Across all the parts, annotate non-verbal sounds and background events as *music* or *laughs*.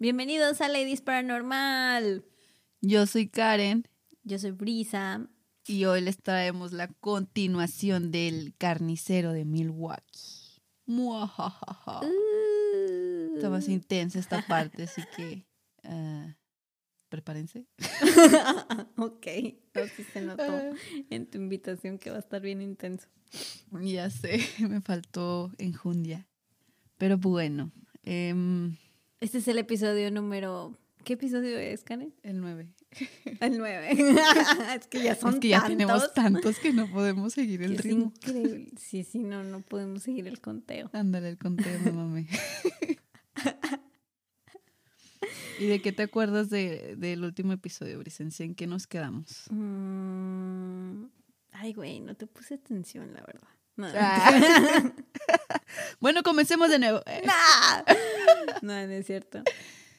Bienvenidos a Ladies Paranormal. Yo soy Karen Yo soy Brisa. y hoy les traemos la continuación del carnicero de Milwaukee. Muajajaja. Está más intensa esta parte, así que ah, prepárense. *laughs* ok, sí se notó *laughs* en tu invitación que va a estar bien intenso. Ya sé, *laughs* me faltó enjundia. Pero bueno, em, Este es el episodio número... ¿Qué episodio es, Karen? el 9. El 9. *laughs* es que ya son Es que ya tantos. tenemos tantos que no podemos seguir el es ritmo. increíble. Sí, sí, no, no podemos seguir el conteo. Ándale, el conteo, me mamé. ¿Y de qué te acuerdas de, del último episodio, Brisencia? ¿En qué nos quedamos? Mm, Ay, güey, no te puse atención, la verdad. No, Ah. *laughs* Bueno, comencemos de nuevo. *laughs* No, no es cierto.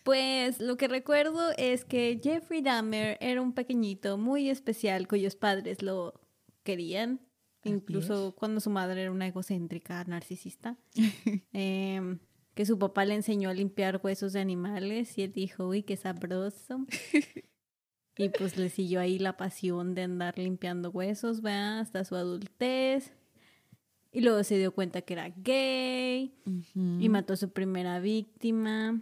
Pues lo que recuerdo es que Jeffrey Dahmer era un pequeñito muy especial cuyos padres lo querían, incluso cuando su madre era una egocéntrica narcisista. *laughs* Em, que su papá le enseñó a limpiar huesos de animales y él dijo, uy, qué sabroso. y pues le siguió ahí la pasión de andar limpiando huesos, ¿verdad? Hasta su adultez. Y luego se dio cuenta que era gay y mató a su primera víctima,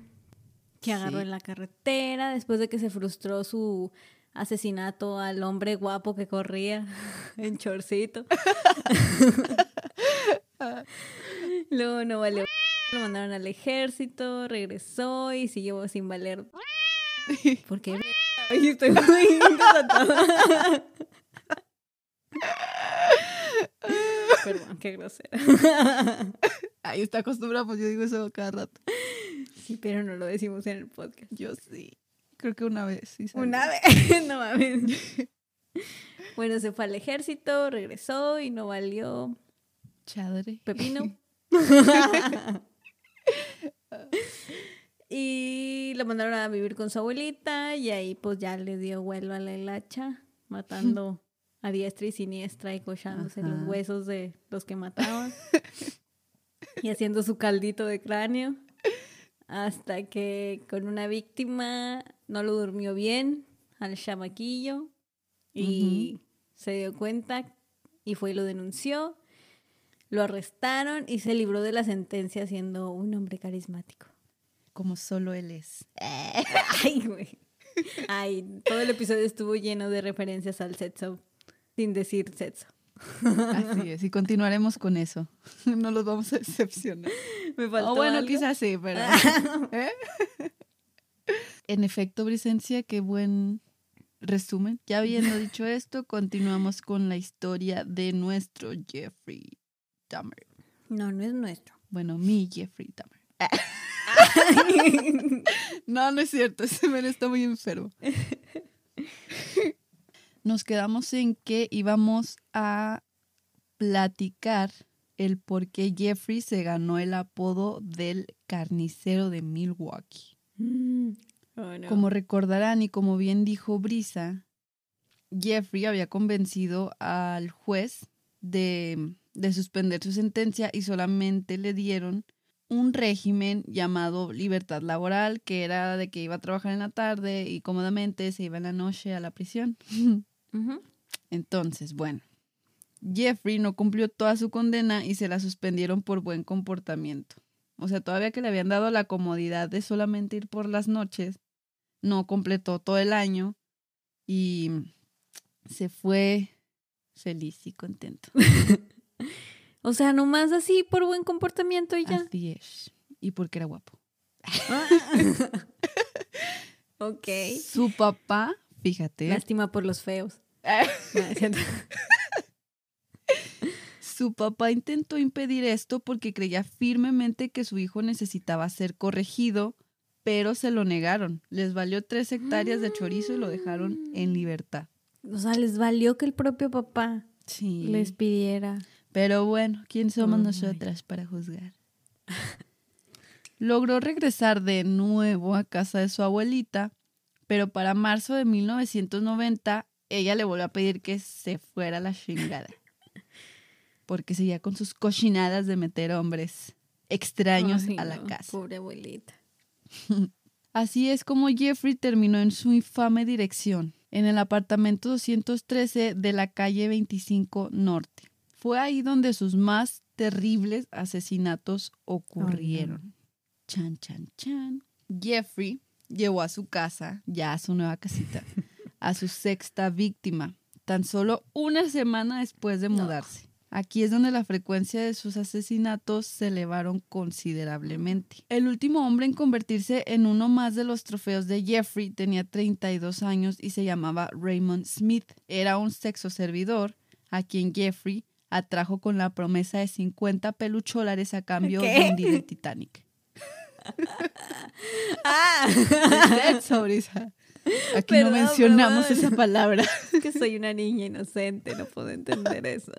que agarró Sí. en la carretera después de que se frustró su asesinato al hombre guapo que corría *laughs* en chorcito. *laughs* Luego no valió. Lo mandaron al ejército, regresó y siguió sin valer. *laughs* ¿Por qué? Ay, estoy muy desatada. Perdón, qué grosera. *laughs* Ahí está acostumbrado, pues yo digo eso cada rato. Sí, pero no lo decimos en el podcast. Yo sí. Creo que una vez, sí. salió. Una vez, *laughs* no mames. *laughs* Bueno, se fue al ejército, regresó y no valió Chadre. pepino. y lo mandaron a vivir con su abuelita y ahí pues ya le dio vuelo a la hilacha, matando a diestra y siniestra y cochándose los huesos de los que mataban *laughs* y haciendo su caldito de cráneo hasta que con una víctima no lo durmió bien al chamaquillo y se dio cuenta y fue y lo denunció. Lo arrestaron y se libró de la sentencia siendo un hombre carismático. Como solo él es. *laughs* Ay, güey. Ay, todo el episodio estuvo lleno de referencias al sexo, sin decir sexo. Así es. Y continuaremos con eso. *laughs* No los vamos a decepcionar. Me faltó O bueno, algo? quizás sí, pero. *laughs* ¿Eh? En efecto, Brisencia, qué buen resumen. Ya habiendo dicho esto, continuamos con la historia de nuestro Jeffrey Dahmer. No, no es nuestro. Bueno, mi Jeffrey Dahmer. *laughs* No, no es cierto, ese men está muy enfermo. Nos quedamos en que íbamos a platicar el por qué Jeffrey se ganó el apodo del carnicero de Milwaukee. Mm. Oh, no. Como recordarán y como bien dijo Brisa, Jeffrey había convencido al juez de, de suspender su sentencia y solamente le dieron un régimen llamado libertad laboral, que era de que iba a trabajar en la tarde y cómodamente se iba en la noche a la prisión. *laughs* Entonces, bueno, Jeffrey no cumplió toda su condena y se la suspendieron por buen comportamiento. O sea, todavía que le habían dado la comodidad de solamente ir por las noches, no completó todo el año y se fue feliz y contento. *laughs* O sea, nomás así por buen comportamiento y ya. Así es. Y porque era guapo. *laughs* ok. Su papá, fíjate, Lástima por los feos. *laughs* Su papá intentó impedir esto porque creía firmemente que su hijo necesitaba ser corregido, pero se lo negaron. Les valió tres hectáreas de chorizo y lo dejaron en libertad. O sea, les valió que el propio papá Sí. les pidiera. Pero bueno, ¿quién somos nosotras para juzgar? *laughs* Logró regresar de nuevo a casa de su abuelita, pero para marzo de 1990 ella le volvió a pedir que se fuera a la chingada. *laughs* Porque seguía con sus cochinadas de meter hombres extraños Ay, a la no, casa. Pobre abuelita. *laughs* Así es como Jeffrey terminó en su infame dirección, en el apartamento 213 de la calle 25 Norte. Fue ahí donde sus más terribles asesinatos ocurrieron. Chan, chan, chan. Jeffrey llevó a su casa, ya a su nueva casita, *laughs* a su sexta víctima, tan solo una semana después de mudarse. Aquí es donde la frecuencia de sus asesinatos se elevaron considerablemente. El último hombre en convertirse en uno más de los trofeos de Jeffrey tenía 32 años y se llamaba Raymond Smith. Era un sexo servidor a quien Jeffrey atrajo con la promesa de 50 pelucholares a cambio de hundir el Titanic. Ah, Sexo, Brisa. Aquí no mencionamos perdón. esa palabra. es que soy una niña inocente, no puedo entender eso.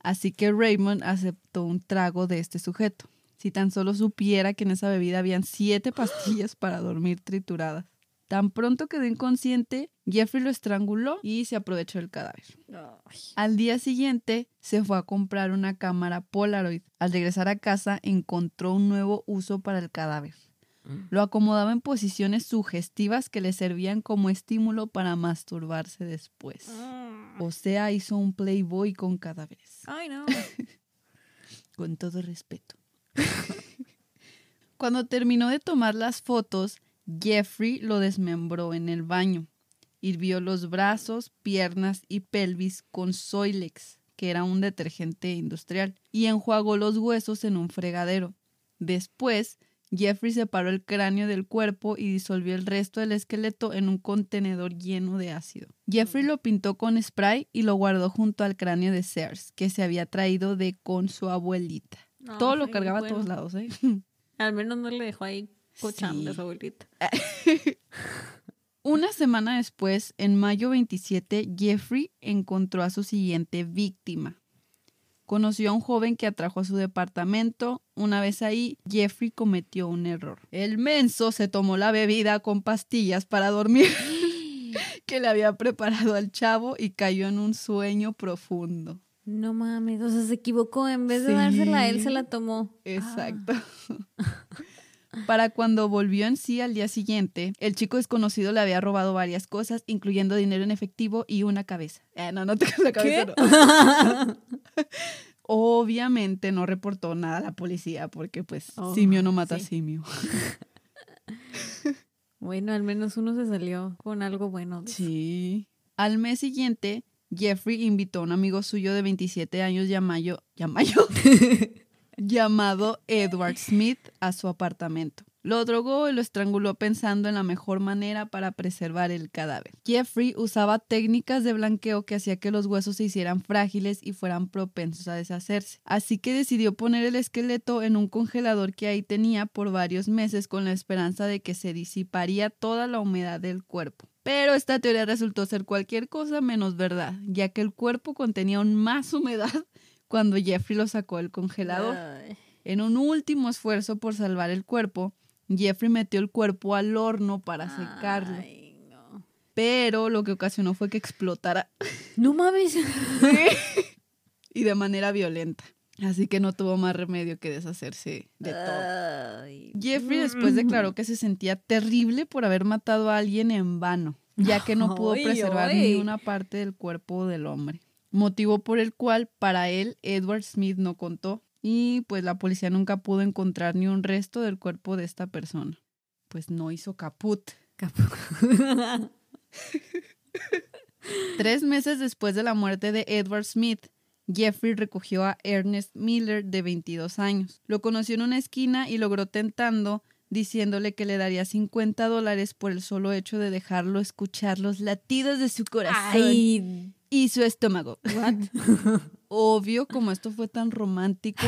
Así que Raymond aceptó un trago de este sujeto. Si tan solo supiera que en esa bebida habían siete pastillas para dormir trituradas. Tan pronto quedó inconsciente, Jeffrey lo estranguló y se aprovechó del cadáver. Ay. Al día siguiente se fue a comprar una cámara Polaroid. Al regresar a casa encontró un nuevo uso para el cadáver. Lo acomodaba en posiciones sugestivas que le servían como estímulo para masturbarse después. O sea, hizo un playboy con cadáveres. Ay, no. *laughs* Con todo respeto. *laughs* Cuando terminó de tomar las fotos, Jeffrey lo desmembró en el baño. Hirvió los brazos, piernas y pelvis con Soilex, que era un detergente industrial, y enjuagó los huesos en un fregadero. Después, Jeffrey separó el cráneo del cuerpo y disolvió el resto del esqueleto en un contenedor lleno de ácido. Jeffrey lo pintó con spray y lo guardó junto al cráneo de Sears, que se había traído de con su abuelita. Todo lo cargaba bueno. a todos lados, ¿eh? *laughs* *laughs* Al menos no le dejó ahí cochando Sí. abuelita. *laughs* Una semana después, en mayo 27, Jeffrey encontró a su siguiente víctima. Conoció a un joven que atrajo a su departamento. Una vez ahí, Jeffrey cometió un error. El menso se tomó la bebida con pastillas para dormir *gasps* que le había preparado al chavo y cayó en un sueño profundo. No mames, o sea, se equivocó. En vez de Sí. dársela a él, se la tomó. Exacto. *laughs* Para cuando volvió en sí al día siguiente, el chico desconocido le había robado varias cosas, incluyendo dinero en efectivo y una cabeza. Eh, no, no te la cabeza. no. *laughs* Obviamente no reportó nada a la policía porque pues Oh, simio no mata sí. simio. *laughs* Bueno, al menos uno se salió con algo bueno. Sí. Al mes siguiente, Jeffrey invitó a un amigo suyo de 27 años llamado, llamado, *laughs* llamado Edward Smith a su apartamento. Lo drogó y lo estranguló pensando en la mejor manera para preservar el cadáver. Jeffrey usaba técnicas de blanqueo que hacía que los huesos se hicieran frágiles y fueran propensos a deshacerse. Así que decidió poner el esqueleto en un congelador que ahí tenía por varios meses con la esperanza de que se disiparía toda la humedad del cuerpo. Pero esta teoría resultó ser cualquier cosa menos verdad, ya que el cuerpo contenía aún más humedad cuando Jeffrey lo sacó del congelador. Ay. En un último esfuerzo por salvar el cuerpo, Jeffrey metió el cuerpo al horno para secarlo. Ay, no. Pero lo que ocasionó fue que explotara *laughs* No mames. *laughs* y de manera violenta. Así que no tuvo más remedio que deshacerse de todo. Ay. Jeffrey después declaró que se sentía terrible por haber matado a alguien en vano, ya que no pudo preservar ni una parte del cuerpo del hombre. Motivo por el cual para él Edward Smith no contó y pues la policía nunca pudo encontrar ni un resto del cuerpo de esta persona. Pues no hizo caput. *laughs* Tres meses después de la muerte de Edward Smith, Jeffrey recogió a Ernest Miller de 22 años. Lo conoció en una esquina y logró tentando, diciéndole que le daría 50 dólares por el solo hecho de dejarlo escuchar los latidos de su corazón Ay, y su estómago. what? *laughs* Obvio, como esto fue tan romántico,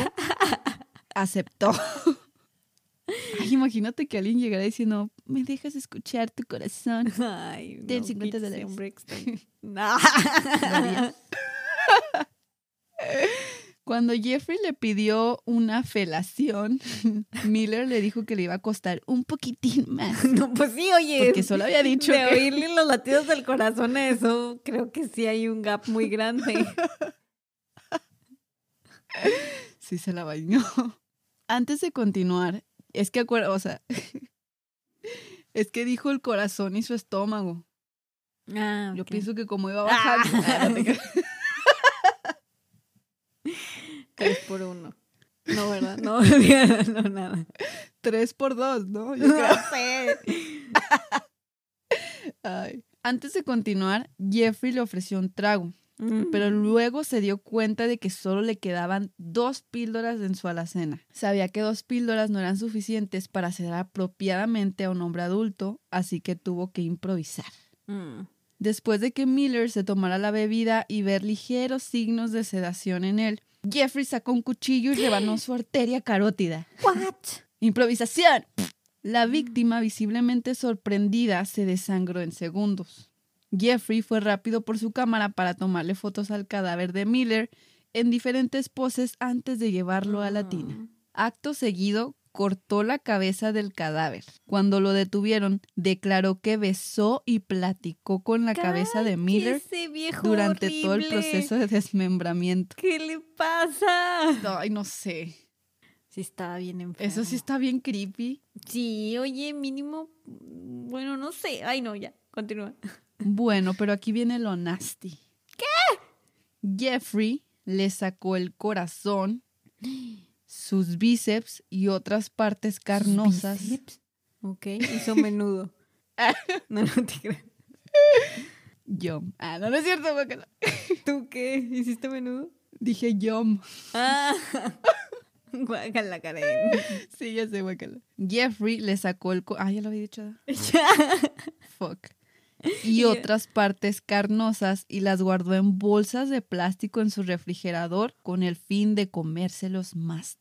aceptó. Ay, imagínate que alguien llegara diciendo, me dejas escuchar tu corazón. Ay, Ten no, 50 pinche dólares. *laughs* No. *laughs* Cuando Jeffrey le pidió una felación, *laughs* Miller le dijo que le iba a costar un poquitín más. *laughs* No, pues sí, oye. Porque solo había dicho de que... oírle los latidos del corazón a eso, creo que sí hay un gap muy grande. *laughs* Sí, se la bañó. Antes de continuar, Es que acuerdo, o sea, es que dijo el corazón y su estómago. Ah, Yo ok. pienso que como iba bajando. Ah, no te creas. Tres por uno. No, ¿verdad? *laughs* No, no, nada. Tres por dos, ¿no? Yo creo. No sé. Ay. Antes de continuar, Jeffrey le ofreció un trago, pero luego se dio cuenta de que solo le quedaban dos píldoras en su alacena. Sabía que dos píldoras no eran suficientes para sedar apropiadamente a un hombre adulto, así que tuvo que improvisar. Mm. Después de que Miller se tomara la bebida y ver ligeros signos de sedación en él, Jeffrey sacó un cuchillo y rebanó su arteria carótida. What? ¡Improvisación! La víctima, visiblemente sorprendida, se desangró en segundos. Jeffrey fue rápido por su cámara para tomarle fotos al cadáver de Miller en diferentes poses antes de llevarlo a la tina. Acto seguido, cortó la cabeza del cadáver. Cuando lo detuvieron, declaró que besó y platicó con la cabeza de Miller durante todo el proceso de desmembramiento. ¿Qué le pasa? Ay, no sé. Sí, estaba bien enfermo. Eso sí está bien creepy. Sí, oye, mínimo. Bueno, no sé. Ay, no, ya. Continúa. Bueno, pero aquí viene lo nasty. ¿Qué? Jeffrey le sacó el corazón, sus bíceps y otras partes carnosas. Bíceps. Ok, hizo *laughs* menudo. *laughs* no, no te creas. Yum. Ah, no, no es cierto, guácala. *laughs* ¿Tú qué? ¿Hiciste menudo? Dije yum. Ah. Guácala, Karen. Sí, ya sé, guácala. Jeffrey le sacó el... co- Ah, ya lo había dicho. Fuck. *laughs* Y otras partes carnosas y las guardó en bolsas de plástico en su refrigerador con el fin de comérselos más.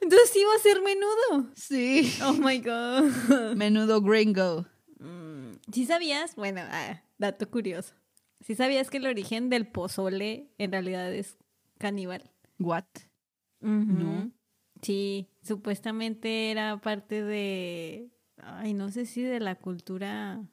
Entonces iba a ser menudo. Sí. Oh my god. *laughs* Menudo gringo. Mm, ¿Sí sabías? Bueno, ah, dato curioso. ¿Sí sabías que el origen del pozole en realidad es caníbal? What? No. Sí, supuestamente era parte de. Ay, no sé si de la cultura.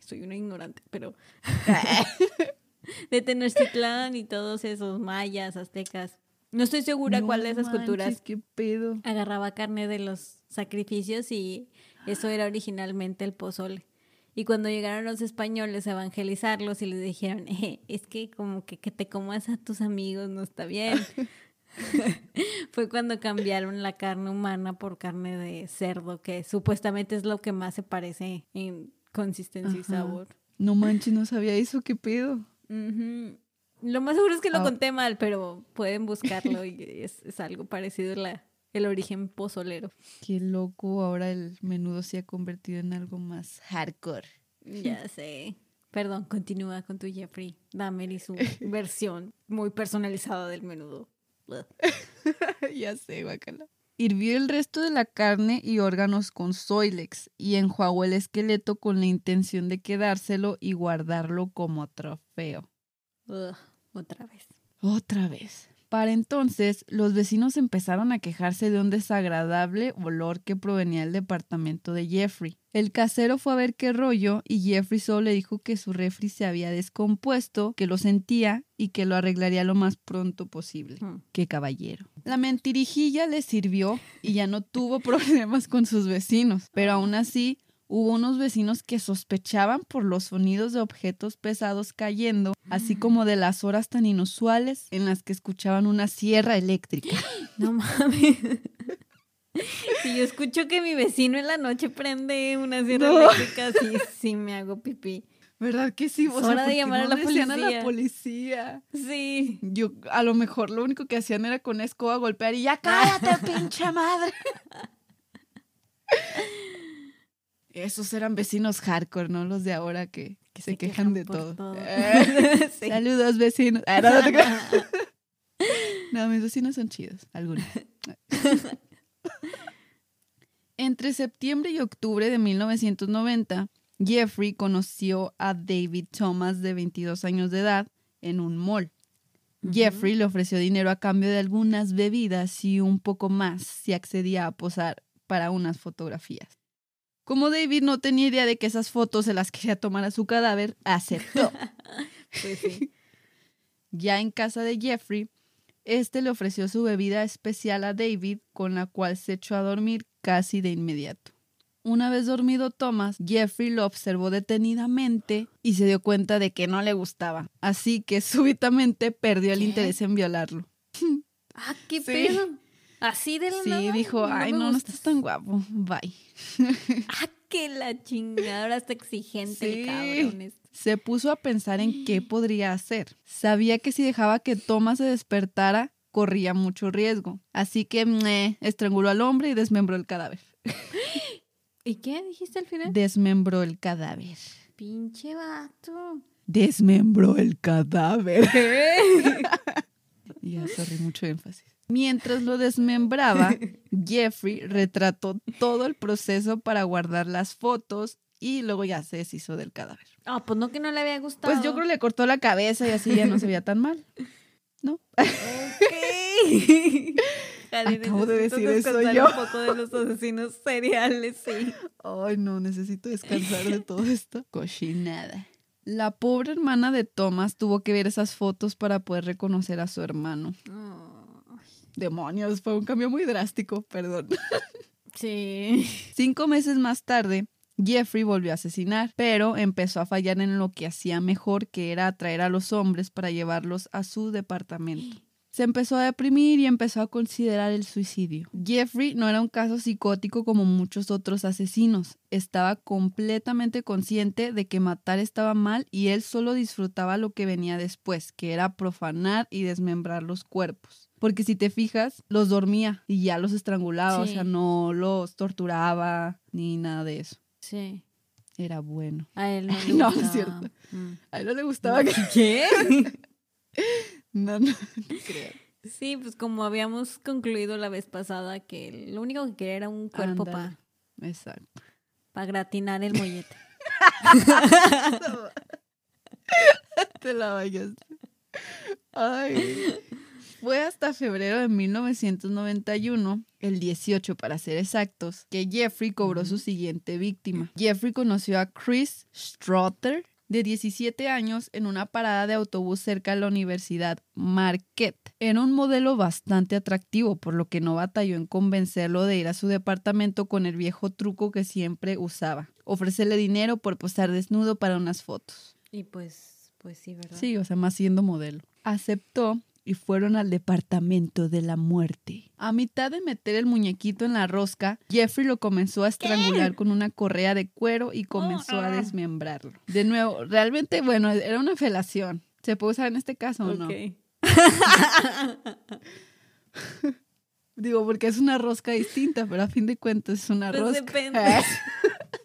Soy una ignorante, pero. *laughs* *laughs* de Tenochtitlán y todos esos mayas, aztecas. No estoy segura No cuál de esas manches, culturas ¿Qué pedo? agarraba carne de los sacrificios y eso era originalmente el pozole. Y cuando llegaron los españoles a evangelizarlos y les dijeron, "Eh, es que como que, que te comas a tus amigos no está bien. *laughs* Fue cuando cambiaron la carne humana por carne de cerdo, que supuestamente es lo que más se parece en consistencia y sabor. No manches, no sabía eso. ¿Qué pedo? Lo más seguro es que lo Ah. conté mal, pero pueden buscarlo y *laughs* es, es algo parecido a la, el origen pozolero. Qué loco. Ahora el menudo se ha convertido en algo más hardcore. Ya *laughs* sé. Perdón, continúa con tu Jeffrey Dahmer y su *laughs* versión muy personalizada del menudo. Ya sé, guacala. Hirvió el resto de la carne y órganos con Soilex y enjuagó el esqueleto con la intención de quedárselo y guardarlo como trofeo. Ugh, Otra vez. Otra vez. Para entonces, los vecinos empezaron a quejarse de un desagradable olor que provenía del departamento de Jeffrey. El casero fue a ver qué rollo y Jeffrey solo le dijo que su refri se había descompuesto, que lo sentía y que lo arreglaría lo más pronto posible. Hmm. Qué caballero. La mentirijilla le sirvió y ya no tuvo *laughs* problemas con sus vecinos, pero aún así hubo unos vecinos que sospechaban por los sonidos de objetos pesados cayendo, así como de las horas tan inusuales en las que escuchaban una sierra eléctrica. *gasps* No mames. *laughs* Si yo escucho que mi vecino en la noche prende una sierra No. eléctrica, sí, sí me hago pipí. ¿Verdad que sí? Es hora de llamar a la decían a policía. la policía? Sí. Yo, a lo mejor lo único que hacían era con escoba golpear y ya cállate, pinche madre. *laughs* Esos eran vecinos hardcore, ¿no? Los de ahora que, Que se, se quejan quejan de todo. todo. *laughs* Sí. Saludos, vecinos. Ah, no, no te creas. *laughs* No, mis vecinos son chidos, algunos. *laughs* Entre septiembre y octubre de 1990, Jeffrey conoció a David Thomas, de 22 años de edad, en un mall. Jeffrey le ofreció dinero a cambio de algunas bebidas y un poco más si accedía a posar para unas fotografías. Como David no tenía idea de que esas fotos se las quería tomar a su cadáver, aceptó. *laughs* Pues sí. *laughs* Ya en casa de Jeffrey, este le ofreció su bebida especial a David, con la cual se echó a dormir casi de inmediato. Una vez dormido Thomas, Jeffrey lo observó detenidamente y se dio cuenta de que no le gustaba, así que súbitamente perdió el ¿Qué? interés en violarlo. *laughs* Ah, qué Sí. pedo. Así de la Sí, nada, dijo, ay, no, no gustas". estás tan guapo, bye. *laughs* Ah, que la chingada, ahora está exigente Sí. el cabrón. este. Se puso a pensar en qué *gasps* podría hacer. Sabía que si dejaba que Thomas se despertara, corría mucho riesgo. Así que meh, estranguló al hombre y desmembró el cadáver. *gasps* ¿Y qué dijiste al final? Desmembró el cadáver. Pinche vato. Desmembró el cadáver. *laughs* Ya, sorry, mucho énfasis. Mientras lo desmembraba, *laughs* Jeffrey retrató todo el proceso para guardar las fotos y luego ya se deshizo del cadáver. Ah, pues no que no le había gustado. Pues yo creo que le cortó la cabeza y así ya no se veía tan mal. Ok. *laughs* Jale, Acabo de decir eso yo. un poco de los asesinos seriales, sí. Ay, no, necesito descansar de todo esto. Cochinada. La pobre hermana de Thomas tuvo que ver esas fotos para poder reconocer a su hermano. Demonios, fue un cambio muy drástico, perdón. *laughs* Sí. Cinco meses más tarde, Jeffrey volvió a asesinar, pero empezó a fallar en lo que hacía mejor, que era atraer a los hombres para llevarlos a su departamento. Se empezó a deprimir y empezó a considerar el suicidio. Jeffrey no era un caso psicótico como muchos otros asesinos. Estaba completamente consciente de que matar estaba mal y él solo disfrutaba lo que venía después, que era profanar y desmembrar los cuerpos. Porque si te fijas, los dormía y ya los estrangulaba, o sea, no los torturaba ni nada de eso. Sí. Era bueno. A él no *laughs* le No, es gustaba. cierto. Mm. A él no le gustaba que... ¿Qué? *laughs* No, no, no creo. Sí, pues como habíamos concluido la vez pasada que lo único que quería era un cuerpo para Exacto. gratinar el mollete. *laughs* Te la vayas. Ay. Fue hasta febrero de 1991, el 18 para ser exactos, que Jeffrey cobró su siguiente víctima. Jeffrey conoció a Chris Strother, de 17 años, en una parada de autobús cerca de la Universidad Marquette. Era un modelo bastante atractivo, por lo que no batalló en convencerlo de ir a su departamento con el viejo truco que siempre usaba. Ofrecerle dinero por posar desnudo para unas fotos. Y pues, pues sí, ¿verdad? Sí, o sea, más siendo modelo. Aceptó y fueron al departamento de la muerte. A mitad de meter el muñequito en la rosca, Jeffrey lo comenzó a estrangular con una correa de cuero y comenzó a ah. desmembrarlo. De nuevo, realmente, bueno, era una felación. ¿Se puede usar en este caso o no? *laughs* Digo, porque es una rosca distinta, pero a fin de cuentas es una Pues rosca. depende. *laughs*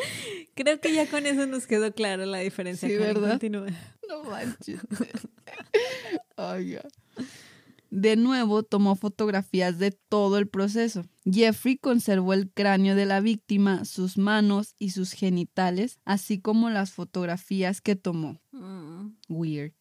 *laughs* Creo que ya con eso nos quedó clara la diferencia. Sí, Karen. ¿verdad? Continúa. No manches. *laughs* De nuevo tomó fotografías de todo el proceso. Jeffrey conservó el cráneo de la víctima, sus manos y sus genitales, así como las fotografías que tomó. Mm. Weird.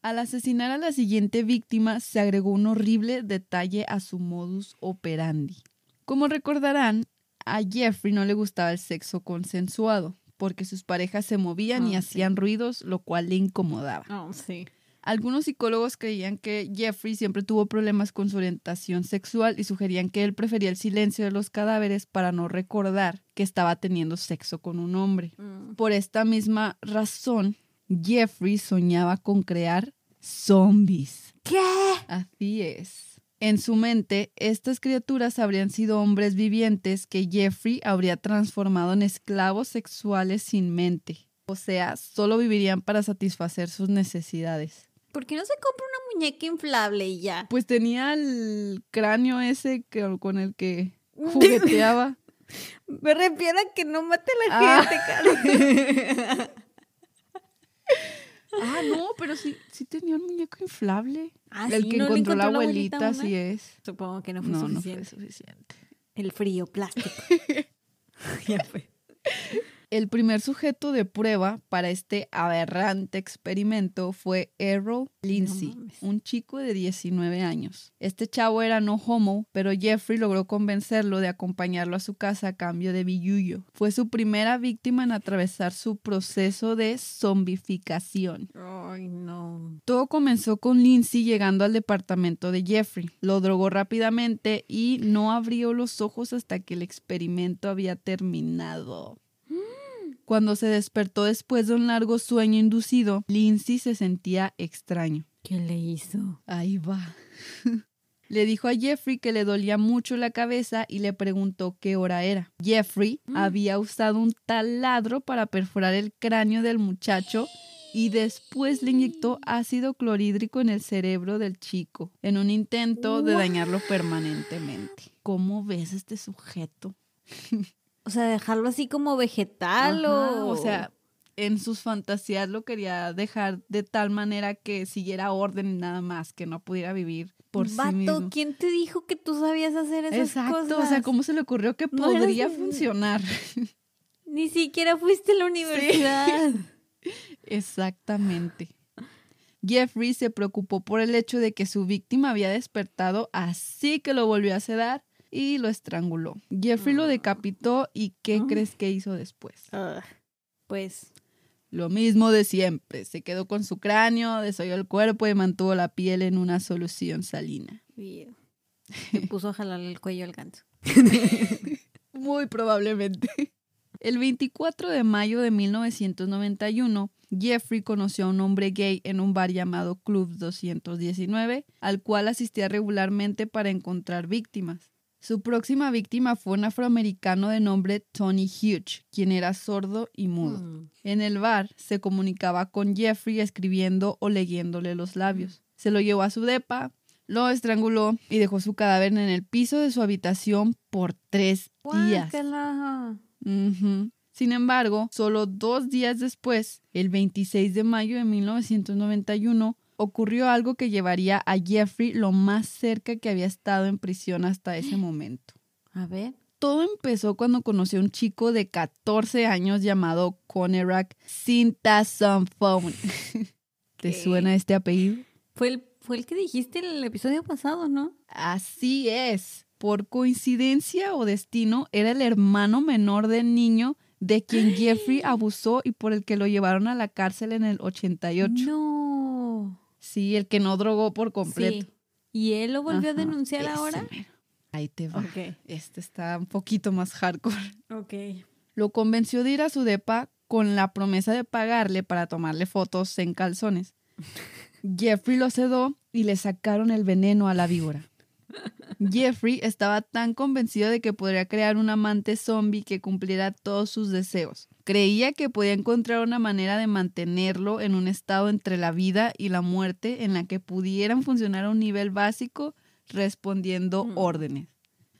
Al asesinar a la siguiente víctima, se agregó un horrible detalle a su modus operandi. Como recordarán, a Jeffrey no le gustaba el sexo consensuado, porque sus parejas se movían y Ah, sí. hacían ruidos, lo cual le incomodaba. Oh, sí. Algunos psicólogos creían que Jeffrey siempre tuvo problemas con su orientación sexual y sugerían que él prefería el silencio de los cadáveres para no recordar que estaba teniendo sexo con un hombre. Mm. Por esta misma razón, Jeffrey soñaba con crear zombies. ¿Qué? Así es. En su mente, estas criaturas habrían sido hombres vivientes que Jeffrey habría transformado en esclavos sexuales sin mente. O sea, solo vivirían para satisfacer sus necesidades. ¿Por qué no se compra una muñeca inflable y ya? Pues tenía el cráneo ese que- con el que *laughs* jugueteaba. Me refiero a que no mate a la Ah. gente, Karen. *laughs* Ah, no, pero sí, sí tenía un muñeco inflable. Ah, el sí, que ¿no encontró la la abuelita, así una? es. Supongo que no fue No, no fue suficiente. suficiente. El frío plástico. *laughs* *laughs* ya fue. El primer sujeto de prueba para este aberrante experimento fue Errol Lindsay, un chico de 19 años. Este chavo era no homo, pero Jeffrey logró convencerlo de acompañarlo a su casa a cambio de billuyo. Fue su primera víctima en atravesar su proceso de zombificación. Ay, no. Todo comenzó con Lindsay llegando al departamento de Jeffrey. Lo drogó rápidamente y no abrió los ojos hasta que el experimento había terminado. Cuando se despertó después de un largo sueño inducido, Lindsay se sentía extraño. ¿Qué le hizo? Ahí va. *laughs* Le dijo a Jeffrey que le dolía mucho la cabeza y le preguntó qué hora era. Jeffrey Mm. había usado un taladro para perforar el cráneo del muchacho y después le inyectó ácido clorhídrico en el cerebro del chico en un intento de dañarlo permanentemente. ¿Cómo ves a este sujeto? *laughs* O sea, dejarlo así como vegetal Ajá, o... o sea, en sus fantasías lo quería dejar de tal manera que siguiera orden y nada más, que no pudiera vivir por sí Vato, mismo. ¿quién te dijo que tú sabías hacer esas Exacto, cosas? o sea, ¿cómo se le ocurrió que No podría un- funcionar? *laughs* Ni siquiera fuiste a la universidad. *laughs* Exactamente. Jeffrey se preocupó por el hecho de que su víctima había despertado, así que lo volvió a sedar y lo estranguló. Jeffrey lo decapitó y ¿qué Ah. crees que hizo después? Ugh. Pues, Lo mismo de siempre. Se quedó con su cráneo, desolló el cuerpo y mantuvo la piel en una solución salina. *laughs* Se puso a jalarle el cuello al ganso. *laughs* Muy probablemente. El 24 de mayo de 1991, Jeffrey conoció a un hombre gay en un bar llamado Club 219, al cual asistía regularmente para encontrar víctimas. Su próxima víctima fue un afroamericano de nombre Tony Hughes, quien era sordo y mudo. Mm. En el bar se comunicaba con Jeffrey escribiendo o leyéndole los labios. Se lo llevó a su depa, lo estranguló y dejó su cadáver en el piso de su habitación por tres días. Sin embargo, solo dos días después, el 26 de mayo de 1991, ocurrió algo que llevaría a Jeffrey lo más cerca que había estado en prisión hasta ese momento. A ver. Todo empezó cuando conoció a un chico de 14 años llamado Conerak Sintasamphone. *laughs* ¿Te ¿Qué? suena este apellido? Fue el, fue el que dijiste en el episodio pasado, ¿no? Así es. Por coincidencia o destino, era el hermano menor del niño de quien *gasps* Jeffrey abusó y por el que lo llevaron a la cárcel en el 88. No. Sí, el que no drogó por completo. Sí. ¿Y él lo volvió a denunciar ahora? mero. Ahí te va. Ok. Este está un poquito más hardcore. Ok. Lo convenció de ir a su depa con la promesa de pagarle para tomarle fotos en calzones. *laughs* Jeffrey lo sedó y le sacaron el veneno a la víbora. Jeffrey estaba tan convencido de que podría crear un amante zombie que cumpliera todos sus deseos. Creía que podía encontrar una manera de mantenerlo en un estado entre la vida y la muerte en la que pudieran funcionar a un nivel básico respondiendo Mm. órdenes.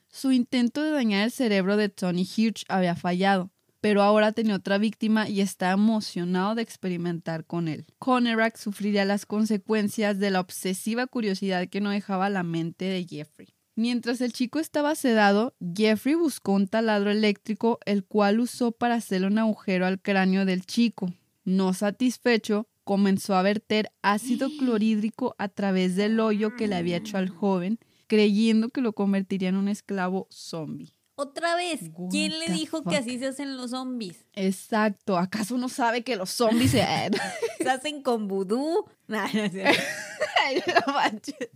Su intento de dañar el cerebro de Tony Hughes había fallado, pero ahora tenía otra víctima y estaba emocionado de experimentar con él. Conerak sufriría las consecuencias de la obsesiva curiosidad que no dejaba la mente de Jeffrey. Mientras el chico estaba sedado, Jeffrey buscó un taladro eléctrico, el cual usó para hacerle un agujero al cráneo del chico. No satisfecho, comenzó a verter ácido *gasps* clorhídrico a través del hoyo que le había hecho al joven, creyendo que lo convertiría en un esclavo zombie. Otra vez, What ¿quién le dijo que así se hacen los zombies? Exacto, ¿acaso uno sabe que los zombies se... *laughs* ¿Se hacen con vudú? No *laughs* no manches.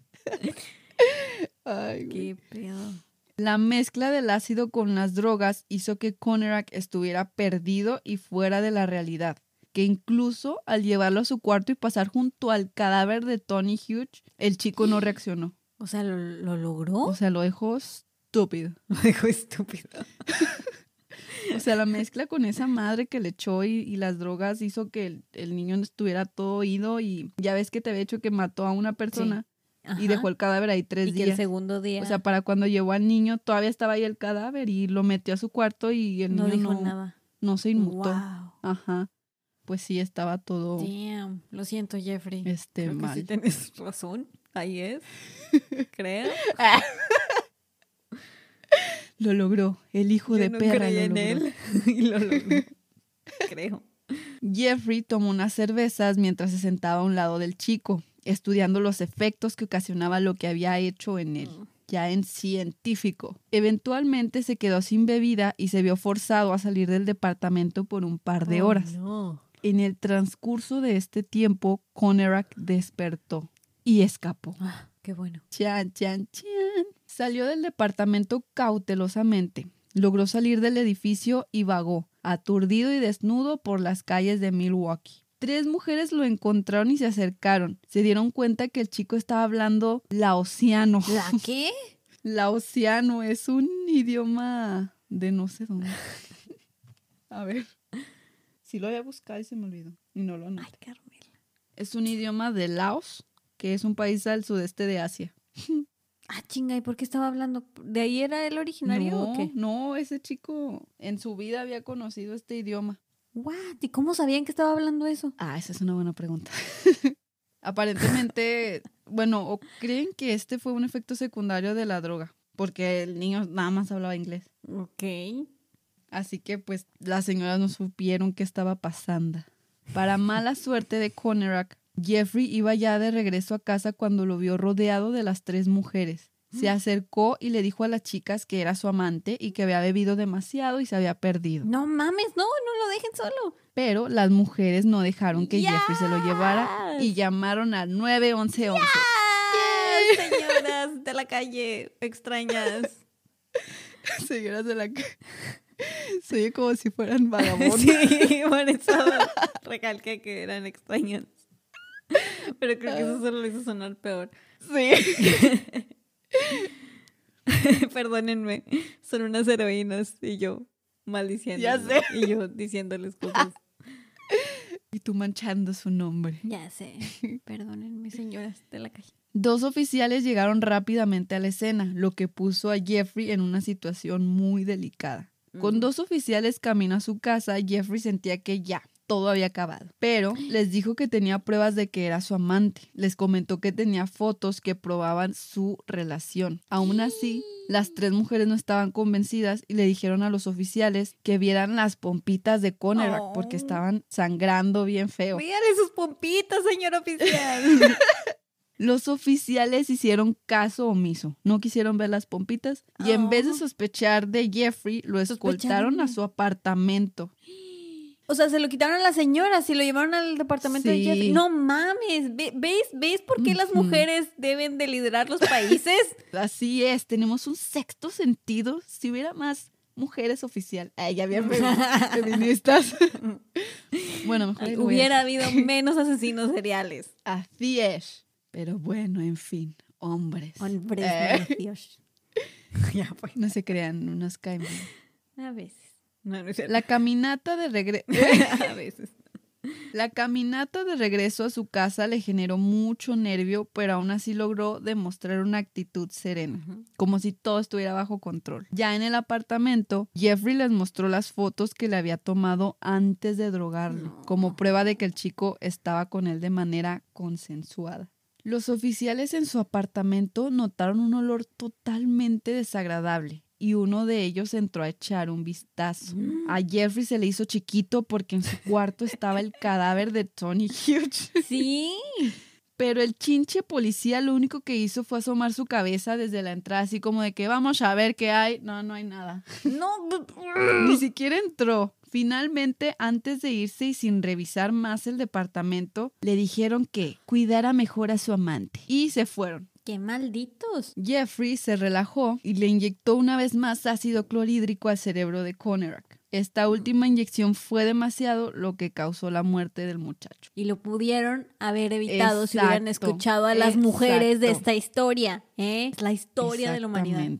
Ay, güey. ¿Qué pedo? La mezcla del ácido con las drogas hizo que Conerak estuviera perdido y fuera de la realidad, que incluso al llevarlo a su cuarto y pasar junto al cadáver de Tony Hughes, el chico no *gasps* reaccionó. O sea, ¿lo, lo logró? O sea, lo dejó estúpido. *laughs* Lo dijo estúpido. O sea, la mezcla con esa madre que le echó y, y las drogas hizo que el, el niño estuviera todo oído y ya ves que te había hecho que mató a una persona y dejó el cadáver ahí tres y que el días. segundo día O sea, para cuando llevó al niño todavía estaba ahí el cadáver y lo metió a su cuarto y el no niño dijo no, nada. no se inmutó. Wow. Ajá. Pues sí, estaba todo Damn. Lo siento, Jeffrey. este Creo que mal. sí tienes *laughs* razón. Ahí es. *laughs* Creo. *laughs* Lo logró. El hijo Yo de no perra creí lo en logró. él y lo logró. creo. Jeffrey tomó unas cervezas mientras se sentaba a un lado del chico, estudiando los efectos que ocasionaba lo que había hecho en él, ya en científico. Eventualmente se quedó sin bebida y se vio forzado a salir del departamento por un par de Oh, horas. no. En el transcurso de este tiempo, Conerak despertó y escapó. Ah, qué bueno. Chan, chan, chan. Salió del departamento cautelosamente. Logró salir del edificio y vagó, aturdido y desnudo por las calles de Milwaukee. Tres mujeres lo encontraron y se acercaron. Se dieron cuenta que el chico estaba hablando laosiano. ¿La *laughs* qué? Laosiano es un idioma de no sé dónde. A ver. Si lo había buscado y se me olvidó. Y no lo anoté. Ay, Carmela. Es un idioma de Laos, que es un país al sudeste de Asia. *laughs* Ah, chinga, ¿y por qué estaba hablando? ¿De ahí era el originario no, o qué? no, ese chico en su vida había conocido este idioma. What? ¿Y cómo sabían que estaba hablando eso? Ah, esa es una buena pregunta. *laughs* Aparentemente, *laughs* bueno, o creen que este fue un efecto secundario de la droga, porque el niño nada más hablaba inglés. Ok. Así que pues las señoras no supieron qué estaba pasando. Para mala suerte de Conerak, Jeffrey iba ya de regreso a casa cuando lo vio rodeado de las tres mujeres. Se acercó y le dijo a las chicas que era su amante y que había bebido demasiado y se había perdido. No mames, no, no lo dejen solo. Pero las mujeres no dejaron que Jeffrey se lo llevara y llamaron al 911. ¡Ah, *laughs* señoras de la calle extrañas! *laughs* Señoras de la... ca- *laughs* Se oye como si fueran vagabundos. Sí, por eso recalqué que eran extraños. Pero creo que eso solo lo hizo sonar peor. Sí. *laughs* Perdónenme, son unas heroínas y yo maldiciendo. Ya sé. Y yo diciéndoles cosas. *laughs* Y tú manchando su nombre. Ya sé. Perdónenme, señoras de la calle. Dos oficiales llegaron rápidamente a la escena, lo que puso a Jeffrey en una situación muy delicada. Con dos oficiales camino a su casa, Jeffrey sentía que ya, todo había acabado. Pero les dijo que tenía pruebas de que era su amante. Les comentó que tenía fotos que probaban su relación. Aún así, las tres mujeres no estaban convencidas y le dijeron a los oficiales que vieran las pompitas de Conerak porque Oh. estaban sangrando bien feo. Mírale sus pompitas, señor oficial. *laughs* *laughs* Los oficiales hicieron caso omiso, no quisieron ver las pompitas y en vez de Oh. sospechar de Jeffrey, lo escoltaron a su apartamento. *gasps* *gasps* *gasps* O sea, se lo quitaron a la señora, se lo llevaron al departamento de. Jeffrey. No mames, ve- ¿ves, ¿ves por qué las mujeres deben de liderar los países? *laughs* Así es, tenemos un sexto sentido. Si hubiera más mujeres oficial, ay, ya había *laughs* feministas. *laughs* bueno, mejor Ay, Hubiera habido menos asesinos seriales. Así es. Pero bueno, en fin, hombres. Hombres Eh. necios. ya pues. No se crean, no nos caen bien. A veces. No, no. La caminata de regreso. *laughs* *laughs* a veces. La caminata de regreso a su casa le generó mucho nervio, pero aún así logró demostrar una actitud serena, como si todo estuviera bajo control. Ya en el apartamento, Jeffrey les mostró las fotos que le había tomado antes de drogarlo, No. como prueba de que el chico estaba con él de manera consensuada. Los oficiales en su apartamento notaron un olor totalmente desagradable y uno de ellos entró a echar un vistazo. Mm. A Jeffrey se le hizo chiquito porque en su cuarto estaba el cadáver de Tony Hughes. Sí. Pero el chinche policía lo único que hizo fue asomar su cabeza desde la entrada, así como de que vamos a ver qué hay. No, no hay nada. No. Ni siquiera entró. Finalmente, antes de irse y sin revisar más el departamento, le dijeron que cuidara mejor a su amante. Y se fueron. Qué malditos. Jeffrey se relajó y le inyectó una vez más ácido clorhídrico al cerebro de Conerak. Esta última inyección fue demasiado, lo que causó la muerte del muchacho. Y lo pudieron haber evitado si hubieran escuchado a las mujeres de esta historia. ¿eh? Es la historia de la humanidad.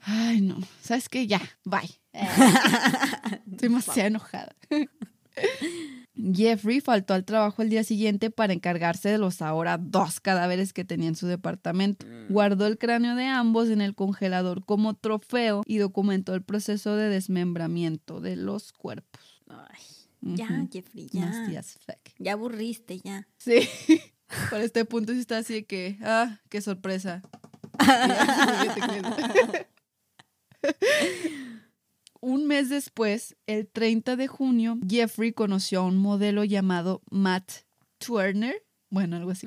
Ay, no. ¿Sabes qué? Ya, bye. *laughs* Estoy demasiado enojada. *laughs* Jeffrey faltó al trabajo el día siguiente para encargarse de los ahora dos cadáveres que tenía en su departamento. Guardó el cráneo de ambos en el congelador como trofeo y documentó el proceso de desmembramiento de los cuerpos. Ay, ya, Ujú. Jeffrey, ya. Ya aburriste, ya. Sí. *laughs* Para este punto sí está así de que, ah, qué sorpresa. *laughs* *laughs* Un mes después, el 30 de junio, Jeffrey conoció a un modelo llamado Matt Turner, bueno, algo así,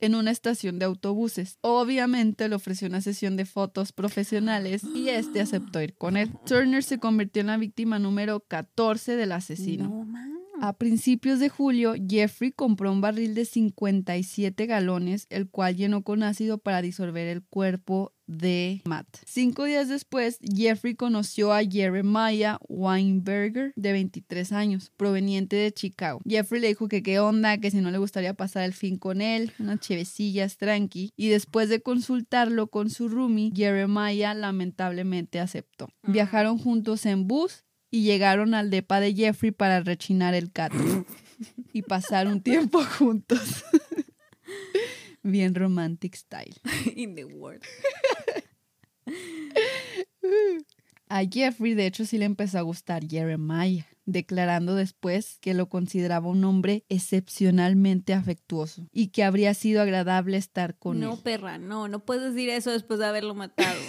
en una estación de autobuses. Obviamente le ofreció una sesión de fotos profesionales y este aceptó ir con él. *gasps* Turner se convirtió en la víctima número 14 del asesino. No. A principios de julio, Jeffrey compró un barril de 57 galones, el cual llenó con ácido para disolver el cuerpo de Matt. Cinco días después, Jeffrey conoció a Jeremiah Weinberger, de 23 años, proveniente de Chicago. Jeffrey le dijo que qué onda, que si no le gustaría pasar el fin con él, unas chevecillas tranqui, y después de consultarlo con su roomie, Jeremiah lamentablemente aceptó. Viajaron juntos en bus y llegaron al depa de Jeffrey para rechinar el catre *laughs* y pasar un tiempo juntos. *laughs* Bien romantic style. In the world. *laughs* A Jeffrey, de hecho, sí le empezó a gustar Jeremiah, declarando después que lo consideraba un hombre excepcionalmente afectuoso y que habría sido agradable estar con no, él. perra, no, no puedes decir eso después de haberlo matado.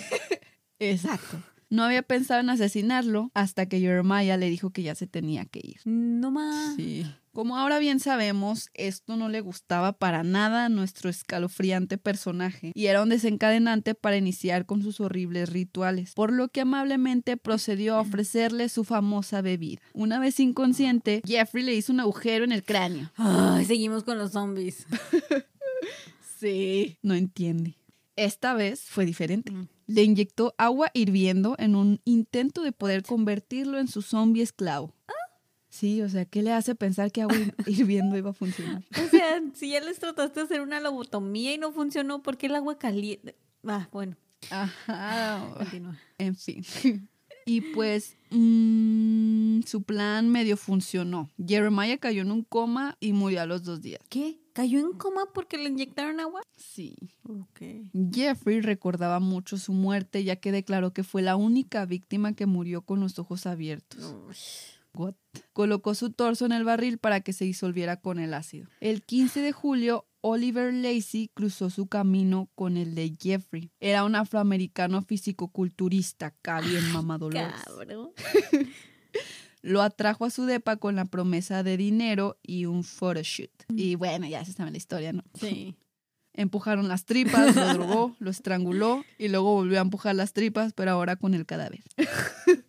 Exacto. No había pensado en asesinarlo hasta que Jeremiah le dijo que ya se tenía que ir. no más. Sí. Como ahora bien sabemos, esto no le gustaba para nada a nuestro escalofriante personaje y era un desencadenante para iniciar con sus horribles rituales, por lo que amablemente procedió a ofrecerle su famosa bebida. Una vez inconsciente, Jeffrey le hizo un agujero en el cráneo. Ay, seguimos con los zombies. *laughs* Sí. No entiende. Esta vez fue diferente. Mm. Le inyectó agua hirviendo en un intento de poder convertirlo en su zombie esclavo. Sí, o sea, ¿qué le hace pensar que agua *laughs* hirviendo iba a funcionar? O sea, si ya les trataste de hacer una lobotomía y no funcionó, ¿por qué el agua caliente? Ah, bueno, Ajá. continúa. En fin. Y pues mm, su plan medio funcionó. Jeremiah cayó en un coma y murió a los dos días. ¿Qué? ¿Cayó en coma porque le inyectaron agua? Sí. Ok. Jeffrey recordaba mucho su muerte ya que declaró que fue la única víctima que murió con los ojos abiertos. What? Colocó su torso en el barril para que se disolviera con el ácido. El 15 de julio, Oliver Lacey cruzó su camino con el de Jeffrey. Era un afroamericano físico-culturista, acá bien mamadolores. Cabrón. *laughs* Lo atrajo a su depa con la promesa de dinero y un photoshoot. Y bueno, ya se sabe la historia, ¿no? Sí. *laughs* Empujaron las tripas, lo drogó, lo estranguló y luego volvió a empujar las tripas, pero ahora con el cadáver. *laughs*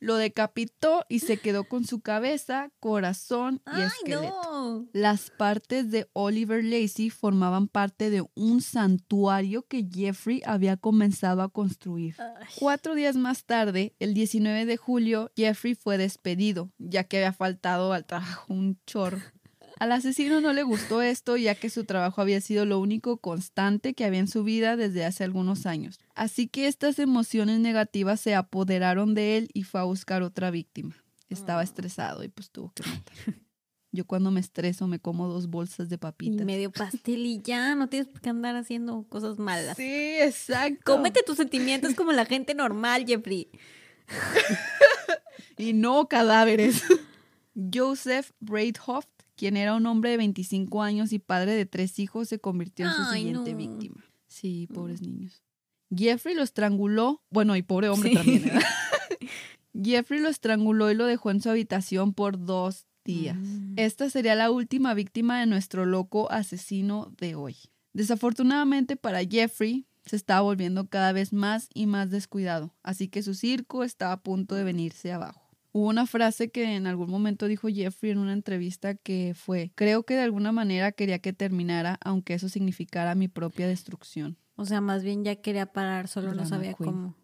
Lo decapitó y se quedó con su cabeza, corazón y ¡Ay, esqueleto. no! Las partes de Oliver Lacey formaban parte de un santuario que Jeffrey había comenzado a construir. Ay. Cuatro días más tarde, el 19 de julio, Jeffrey fue despedido, ya que había faltado al trabajo un chorro. Al asesino no le gustó esto, ya que su trabajo había sido lo único constante que había en su vida desde hace algunos años. Así que estas emociones negativas se apoderaron de él y fue a buscar otra víctima. Estaba Ah. estresado y pues tuvo que matar. *laughs* Yo cuando me estreso me como dos bolsas de Y papitas. medio pastel y ya, no tienes por qué andar haciendo cosas malas. Sí, exacto. Cómete tus sentimientos como la gente normal, Jeffrey. *laughs* y no cadáveres. *laughs* Joseph Breithoff, quien era un hombre de 25 años y padre de tres hijos, se convirtió en su Ay, siguiente no. víctima. Sí, pobres niños. Jeffrey lo estranguló, bueno, y pobre hombre Sí. también. ¿verdad? *laughs* Jeffrey lo estranguló y lo dejó en su habitación por dos días. Mm. Esta sería la última víctima de nuestro loco asesino de hoy. Desafortunadamente para Jeffrey, se estaba volviendo cada vez más y más descuidado, así que su circo estaba a punto de venirse abajo. Hubo una frase que en algún momento dijo Jeffrey en una entrevista que fue, creo que de alguna manera quería que terminara, aunque eso significara mi propia destrucción. O sea, más bien ya quería parar, solo no sabía queen. cómo.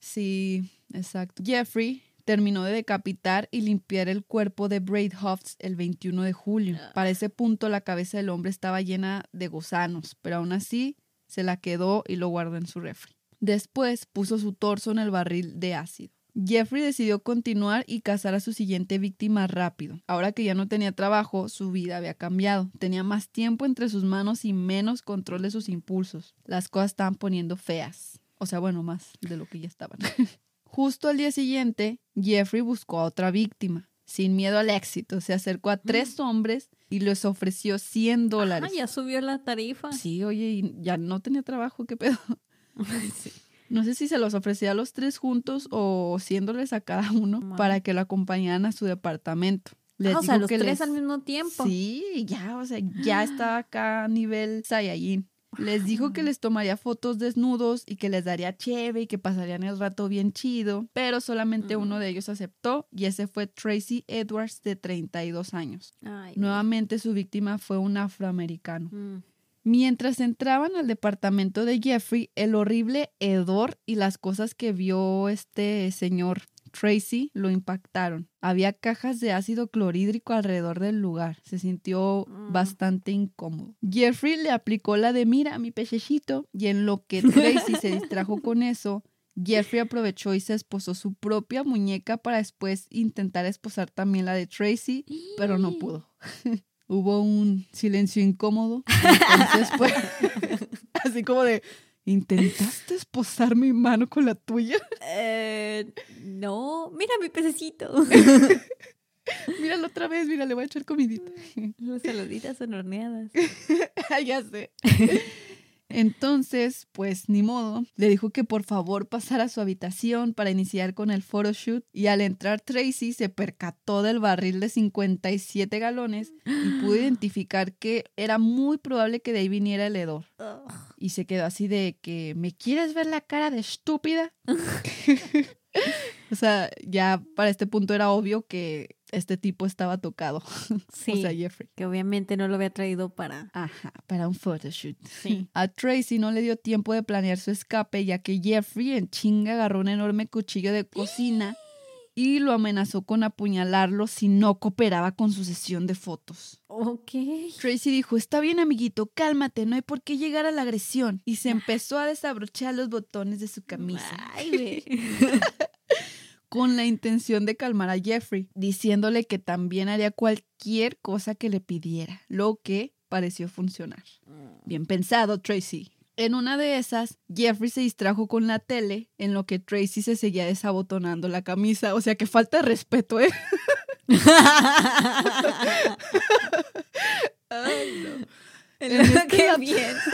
Sí, exacto. Jeffrey terminó de decapitar y limpiar el cuerpo de Braid Hofts el 21 de julio. Para ese punto la cabeza del hombre estaba llena de gusanos, pero aún así se la quedó y lo guardó en su refri. Después puso su torso en el barril de ácido. Jeffrey decidió continuar y cazar a su siguiente víctima rápido. Ahora que ya no tenía trabajo, su vida había cambiado. Tenía más tiempo entre sus manos y menos control de sus impulsos. Las cosas estaban poniendo feas. O sea, bueno, más de lo que ya estaban. *laughs* Justo al día siguiente, Jeffrey buscó a otra víctima. Sin miedo al éxito, se acercó a tres hombres y les ofreció 100 dólares. Ah, ya subió la tarifa. Sí, oye, y ya no tenía trabajo, ¿qué pedo? *laughs* Sí. No sé si se los ofrecía a los tres juntos o siéndoles a cada uno para que lo acompañaran a su departamento. Les Ah, o sea, los que tres les- al mismo tiempo. Sí, ya, o sea, ya está *gasps* acá a nivel Saiyajin. Les dijo que les tomaría fotos desnudos y que les daría cheve y que pasarían el rato bien chido, pero solamente uno de ellos aceptó y ese fue Tracy Edwards de 32 años. Ay. Nuevamente su víctima fue un afroamericano. Mientras entraban al departamento de Jeffrey, el horrible hedor y las cosas que vio este señor Tracy lo impactaron. Había cajas de ácido clorhídrico alrededor del lugar. Se sintió Mm. bastante incómodo. Jeffrey le aplicó la de mira, mi pechecito, y en lo que Tracy se distrajo *laughs* con eso, Jeffrey aprovechó y se esposó su propia muñeca para después intentar esposar también la de Tracy, pero no pudo. *laughs* Hubo un silencio incómodo. Entonces fue *laughs* así como de, ¿intentaste esposar mi mano con la tuya? Eh, no, mira mi pececito. *laughs* Míralo otra vez, mira, le voy a echar comidita. Las saluditas son horneadas. *laughs* ya sé. Entonces, pues ni modo, le dijo que por favor pasara a su habitación para iniciar con el photoshoot y al entrar Tracy se percató del barril de 57 galones y pudo *gasps* identificar que era muy probable que de ahí viniera el hedor. Y se quedó así de que, ¿me quieres ver la cara de estúpida? *laughs* *laughs* o sea, ya para este punto era obvio que este tipo estaba tocado. Sí, *laughs* O sea, Jeffrey. que obviamente no lo había traído para... Ajá, para un photoshoot. Sí. *laughs* A Tracy no le dio tiempo de planear su escape, ya que Jeffrey en chinga agarró un enorme cuchillo de cocina y lo amenazó con apuñalarlo si no cooperaba con su sesión de fotos. Ok. Tracy dijo, está bien amiguito, cálmate, no hay por qué llegar a la agresión. Y se empezó a desabrochar los botones de su camisa Ay. *laughs* con la intención de calmar a Jeffrey, diciéndole que también haría cualquier cosa que le pidiera, lo que pareció funcionar. Bien pensado, Tracy. En una de esas, Jeffrey se distrajo con la tele, en lo que Tracy se seguía desabotonando la camisa. O sea que falta de respeto, ¿eh? *laughs* Ay, no. En este Qué bien. *laughs*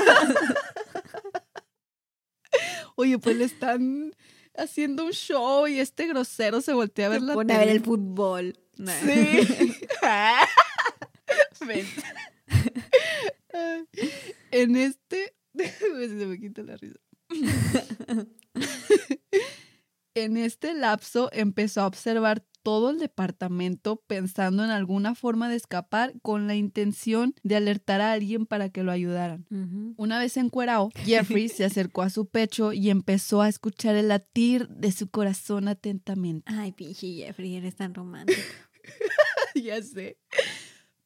Oye, pues le están haciendo un show y este grosero se voltea a ver Se la pone a ver tele. el fútbol. Sí. *laughs* Ven. Ay, *laughs* en este. *laughs* Se me quita la risa. En este lapso empezó a observar todo el departamento pensando en alguna forma de escapar con la intención de alertar a alguien para que lo ayudaran. Una vez encuerado, Jeffrey se acercó a su pecho y empezó a escuchar el latir de su corazón atentamente. Ay, pinche Jeffrey, eres tan romántico. *laughs* ya sé.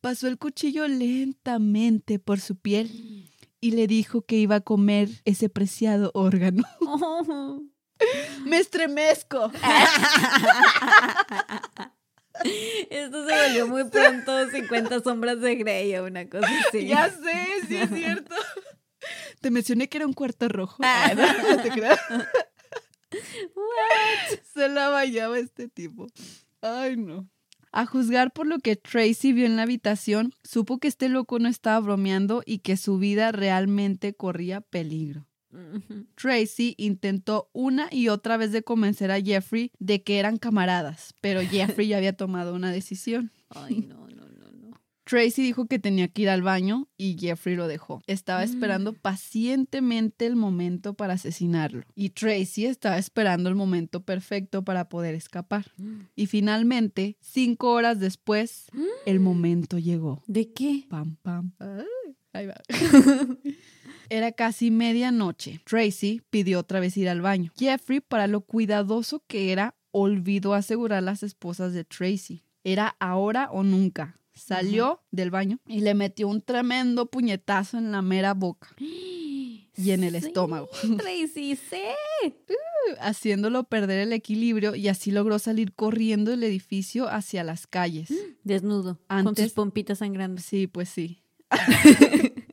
Pasó el cuchillo lentamente por su piel y le dijo que iba a comer ese preciado órgano. *laughs* Oh. ¡Me estremezco! *laughs* Esto se volvió muy pronto 50 sombras de Grey o una cosa así. Ya sé, sí es cierto. Te mencioné que era un cuarto rojo. Ah, no, no te creas. Se la bañaba este tipo. Ay, no. A juzgar por lo que Tracy vio en la habitación, supo que este loco no estaba bromeando y que su vida realmente corría peligro. Tracy intentó una y otra vez de convencer a Jeffrey de que eran camaradas, pero Jeffrey ya había tomado una decisión. Ay, no, no, no, no. Tracy dijo que tenía que ir al baño y Jeffrey lo dejó. Estaba Mm. esperando pacientemente el momento para asesinarlo. Y Tracy estaba esperando el momento perfecto para poder escapar. Y finalmente, cinco horas después, el *gasps* momento llegó. ¿De qué? Pam, pam. Ay, ahí va. *laughs* Era casi medianoche. Tracy pidió otra vez ir al baño. Jeffrey, para lo cuidadoso que era, olvidó asegurar las esposas de Tracy. Era ahora o nunca. Salió del baño y le metió un tremendo puñetazo en la mera boca y en el Sí, estómago, Tracy, sí. *laughs* haciéndolo perder el equilibrio y así logró salir corriendo del edificio hacia las calles. *gasps* Desnudo, con Antes- sus pompitas sangrando. Sí, pues sí. *laughs*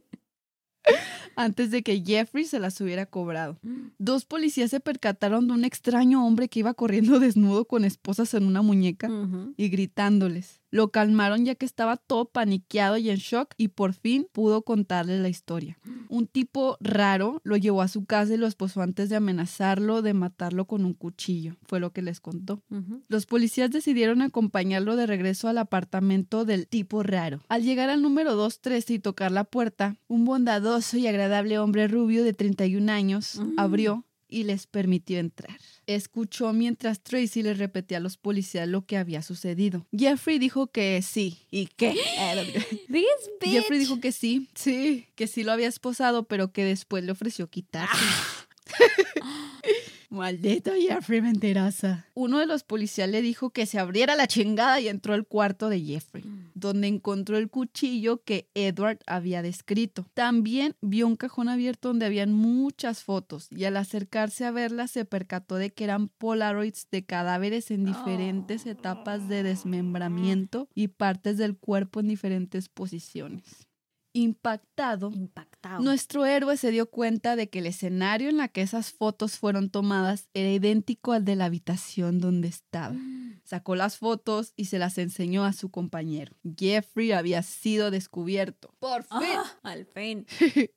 Antes de que Jeffrey se las hubiera cobrado. Dos policías se percataron de un extraño hombre que iba corriendo *laughs* desnudo con esposas en una muñeca y gritándoles, lo calmaron ya que estaba todo paniqueado y en shock y por fin pudo contarle la historia. Un tipo raro lo llevó a su casa y lo esposó antes de amenazarlo de matarlo con un cuchillo, fue lo que les contó. Los policías decidieron acompañarlo de regreso al apartamento del tipo raro. Al llegar al número 213 y tocar la puerta, un bondadoso y agradable hombre rubio de 31 años Mm. abrió y les permitió entrar. Escuchó mientras Tracy le repetía a los policías lo que había sucedido. Jeffrey dijo que sí. ¿Y qué? *gasps* *laughs* Jeffrey dijo que sí, sí, que sí lo había esposado, pero que después le ofreció quitarse. *gasps* *laughs* Maldito Jeffrey mentirosa. Uno de los policías le dijo que se abriera la chingada y entró al cuarto de Jeffrey, donde encontró el cuchillo que Edward había descrito. También vio un cajón abierto donde habían muchas fotos y al acercarse a verlas se percató de que eran polaroids de cadáveres en diferentes etapas de desmembramiento y partes del cuerpo en diferentes posiciones. Impactado, Impactado. nuestro héroe se dio cuenta de que el escenario en la que esas fotos fueron tomadas era idéntico al de la habitación donde estaba. *gasps* Sacó las fotos y se las enseñó a su compañero. Jeffrey había sido descubierto. Por fin. Ah, al fin. *laughs*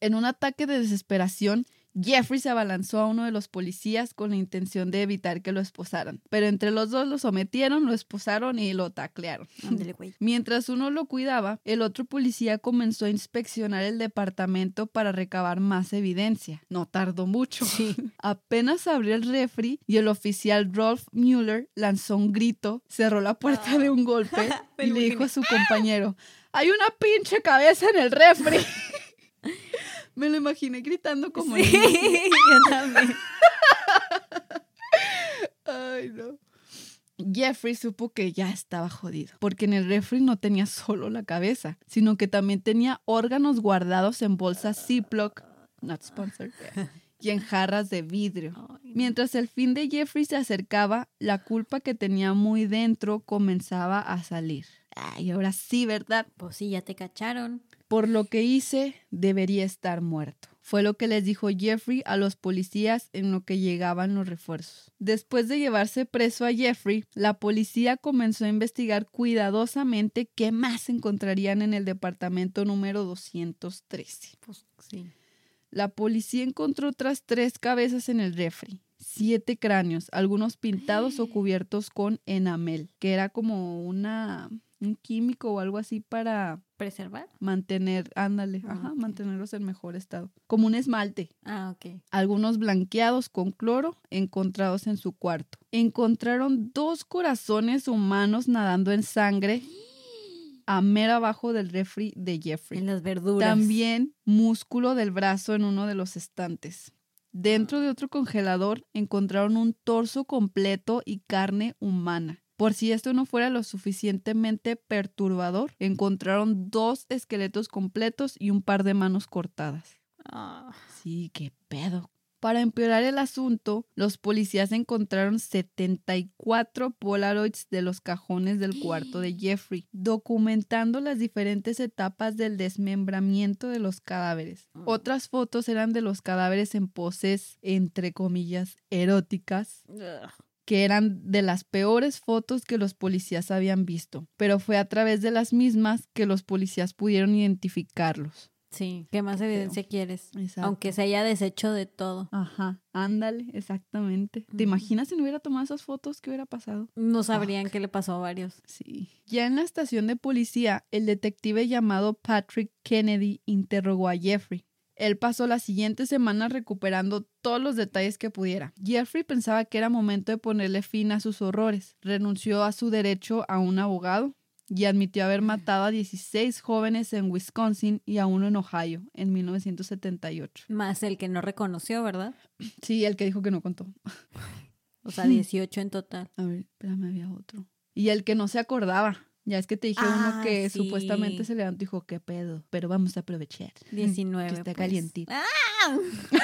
En un ataque de desesperación, Jeffrey se abalanzó a uno de los policías con la intención de evitar que lo esposaran. Pero entre los dos lo sometieron, lo esposaron y lo taclearon. Ándale, güey. *laughs* Mientras uno lo cuidaba, el otro policía comenzó a inspeccionar el departamento para recabar más evidencia. No tardó mucho. *laughs* Apenas abrió el refri y el oficial Rolf Mueller lanzó un grito, cerró la puerta de un golpe *laughs* y le dijo a su compañero, hay una pinche cabeza en el refri. Me lo imaginé gritando como sí, *laughs* yo también. Ay, no. Jeffrey supo que ya estaba jodido, porque en el refri no tenía solo la cabeza, sino que también tenía órganos guardados en bolsas Ziploc, not sponsored, y en jarras de vidrio. Mientras el fin de Jeffrey se acercaba, la culpa que tenía muy dentro comenzaba a salir. Ay, ahora sí, ¿verdad? Pues sí, ya te cacharon. Por lo que hice, debería estar muerto. Fue lo que les dijo Jeffrey a los policías en lo que llegaban los refuerzos. Después de llevarse preso a Jeffrey, la policía comenzó a investigar cuidadosamente qué más encontrarían en el departamento número 213. Pues sí. La policía encontró otras tres cabezas en el refri, siete cráneos, algunos pintados o cubiertos con enamel, que era como una un químico o algo así para ¿Preservar? mantener, ándale, Ah, ajá, mantenerlos en mejor estado. Como un esmalte. Ah, ok. Algunos blanqueados con cloro encontrados en su cuarto. Encontraron dos corazones humanos nadando en sangre a mera abajo del refri de Jeffrey. En las verduras. También músculo del brazo en uno de los estantes. Dentro de otro congelador encontraron un torso completo y carne humana. Por si esto no fuera lo suficientemente perturbador, encontraron dos esqueletos completos y un par de manos cortadas. Ah, Sí, qué pedo. Para empeorar el asunto, los policías encontraron 74 Polaroids de los cajones del cuarto de *gasps* Jeffrey, documentando las diferentes etapas del desmembramiento de los cadáveres. Mm. Otras fotos eran de los cadáveres en poses, entre comillas, eróticas. Que eran de las peores fotos que los policías habían visto, pero fue a través de las mismas que los policías pudieron identificarlos. Sí. ¿Qué más evidencia quieres? Exacto. Aunque se haya deshecho de todo. Aja, ándale, exactamente. ¿Te imaginas si no hubiera tomado esas fotos? ¿Qué hubiera pasado? No sabrían qué le pasó a varios. Sí. Ya en la estación de policía, el detective llamado Patrick Kennedy interrogó a Jeffrey. Él pasó la siguiente semana recuperando todos los detalles que pudiera. Jeffrey pensaba que era momento de ponerle fin a sus horrores. Renunció a su derecho a un abogado y admitió haber matado a 16 jóvenes en Wisconsin y a uno en Ohio en 1978. Más el que no reconoció, ¿verdad? *sniffs* Sí, el que dijo que no contó. O sea, *laughs* 18 en total. A ver, espérame, había otro. Y el que no se acordaba. Ya es que te dije Ah, uno que sí. supuestamente se levantó y dijo, ¿qué pedo? Pero vamos a aprovechar. *laughs* 19. Que está pues. calientito. ¡Ah! *laughs*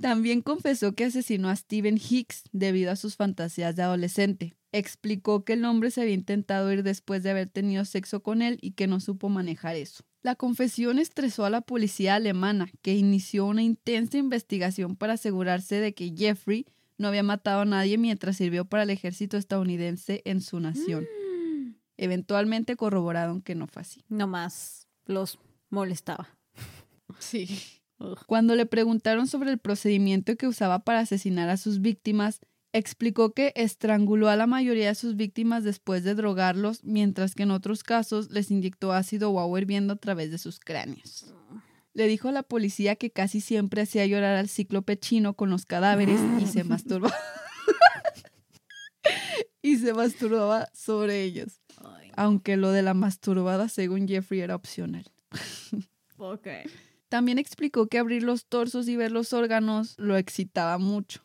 También confesó que asesinó a Steven Hicks debido a sus fantasías de adolescente. Explicó que el hombre se había intentado ir después de haber tenido sexo con él y que no supo manejar eso. La confesión estresó a la policía alemana, que inició una intensa investigación para asegurarse de que Jeffrey no había matado a nadie mientras sirvió para el ejército estadounidense en su nación. Mm. Eventualmente corroboraron que no fue así. Nomás los molestaba. Sí. Cuando le preguntaron sobre el procedimiento que usaba para asesinar a sus víctimas, explicó que estranguló a la mayoría de sus víctimas después de drogarlos, mientras que en otros casos les inyectó ácido o agua hirviendo a través de sus cráneos. Le dijo a la policía que casi siempre hacía llorar al cíclope chino con los cadáveres y se *laughs* masturbaba. *laughs* y se masturbaba sobre ellos. Aunque lo de la masturbada, según Jeffrey, era opcional. *laughs* ok. También explicó que abrir los torsos y ver los órganos lo excitaba mucho.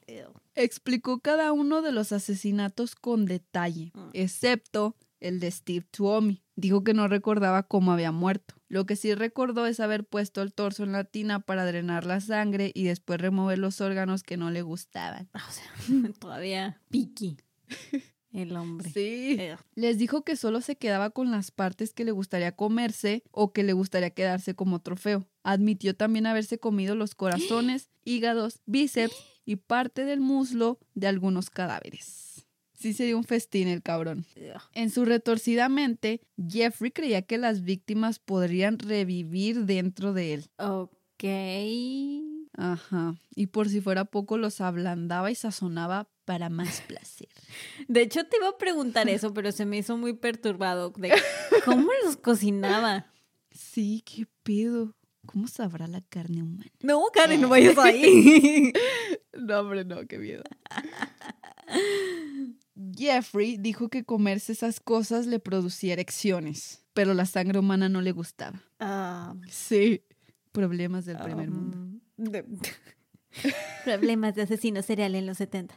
Explicó cada uno de los asesinatos con detalle, Mm. excepto el de Steve Tuomi. Dijo que no recordaba cómo había muerto. Lo que sí recordó es haber puesto el torso en la tina para drenar la sangre y después remover los órganos que no le gustaban. O sea, *laughs* todavía piqui *laughs* el hombre. Sí. Les dijo que solo se quedaba con las partes que le gustaría comerse o que le gustaría quedarse como trofeo. Admitió también haberse comido los corazones, *gasps* hígados, bíceps *gasps* y parte del muslo de algunos cadáveres. Sí sería un festín el cabrón. En su retorcida mente, Jeffrey creía que las víctimas podrían revivir dentro de él. Ok. Ajá. Y por si fuera poco, los ablandaba y sazonaba para más *laughs* placer. De hecho, te iba a preguntar eso, pero se me hizo muy perturbado. De ¿Cómo los cocinaba? Sí, qué pedo. ¿Cómo sabrá la carne humana? No, Karen, no vayas ahí. *laughs* No, hombre, no, qué miedo. *laughs* Jeffrey dijo que comerse esas cosas le producía erecciones, pero la sangre humana no le gustaba. Ah, Sí. Problemas del primer mundo. um, de- *laughs* Problemas de asesino serial en los 70.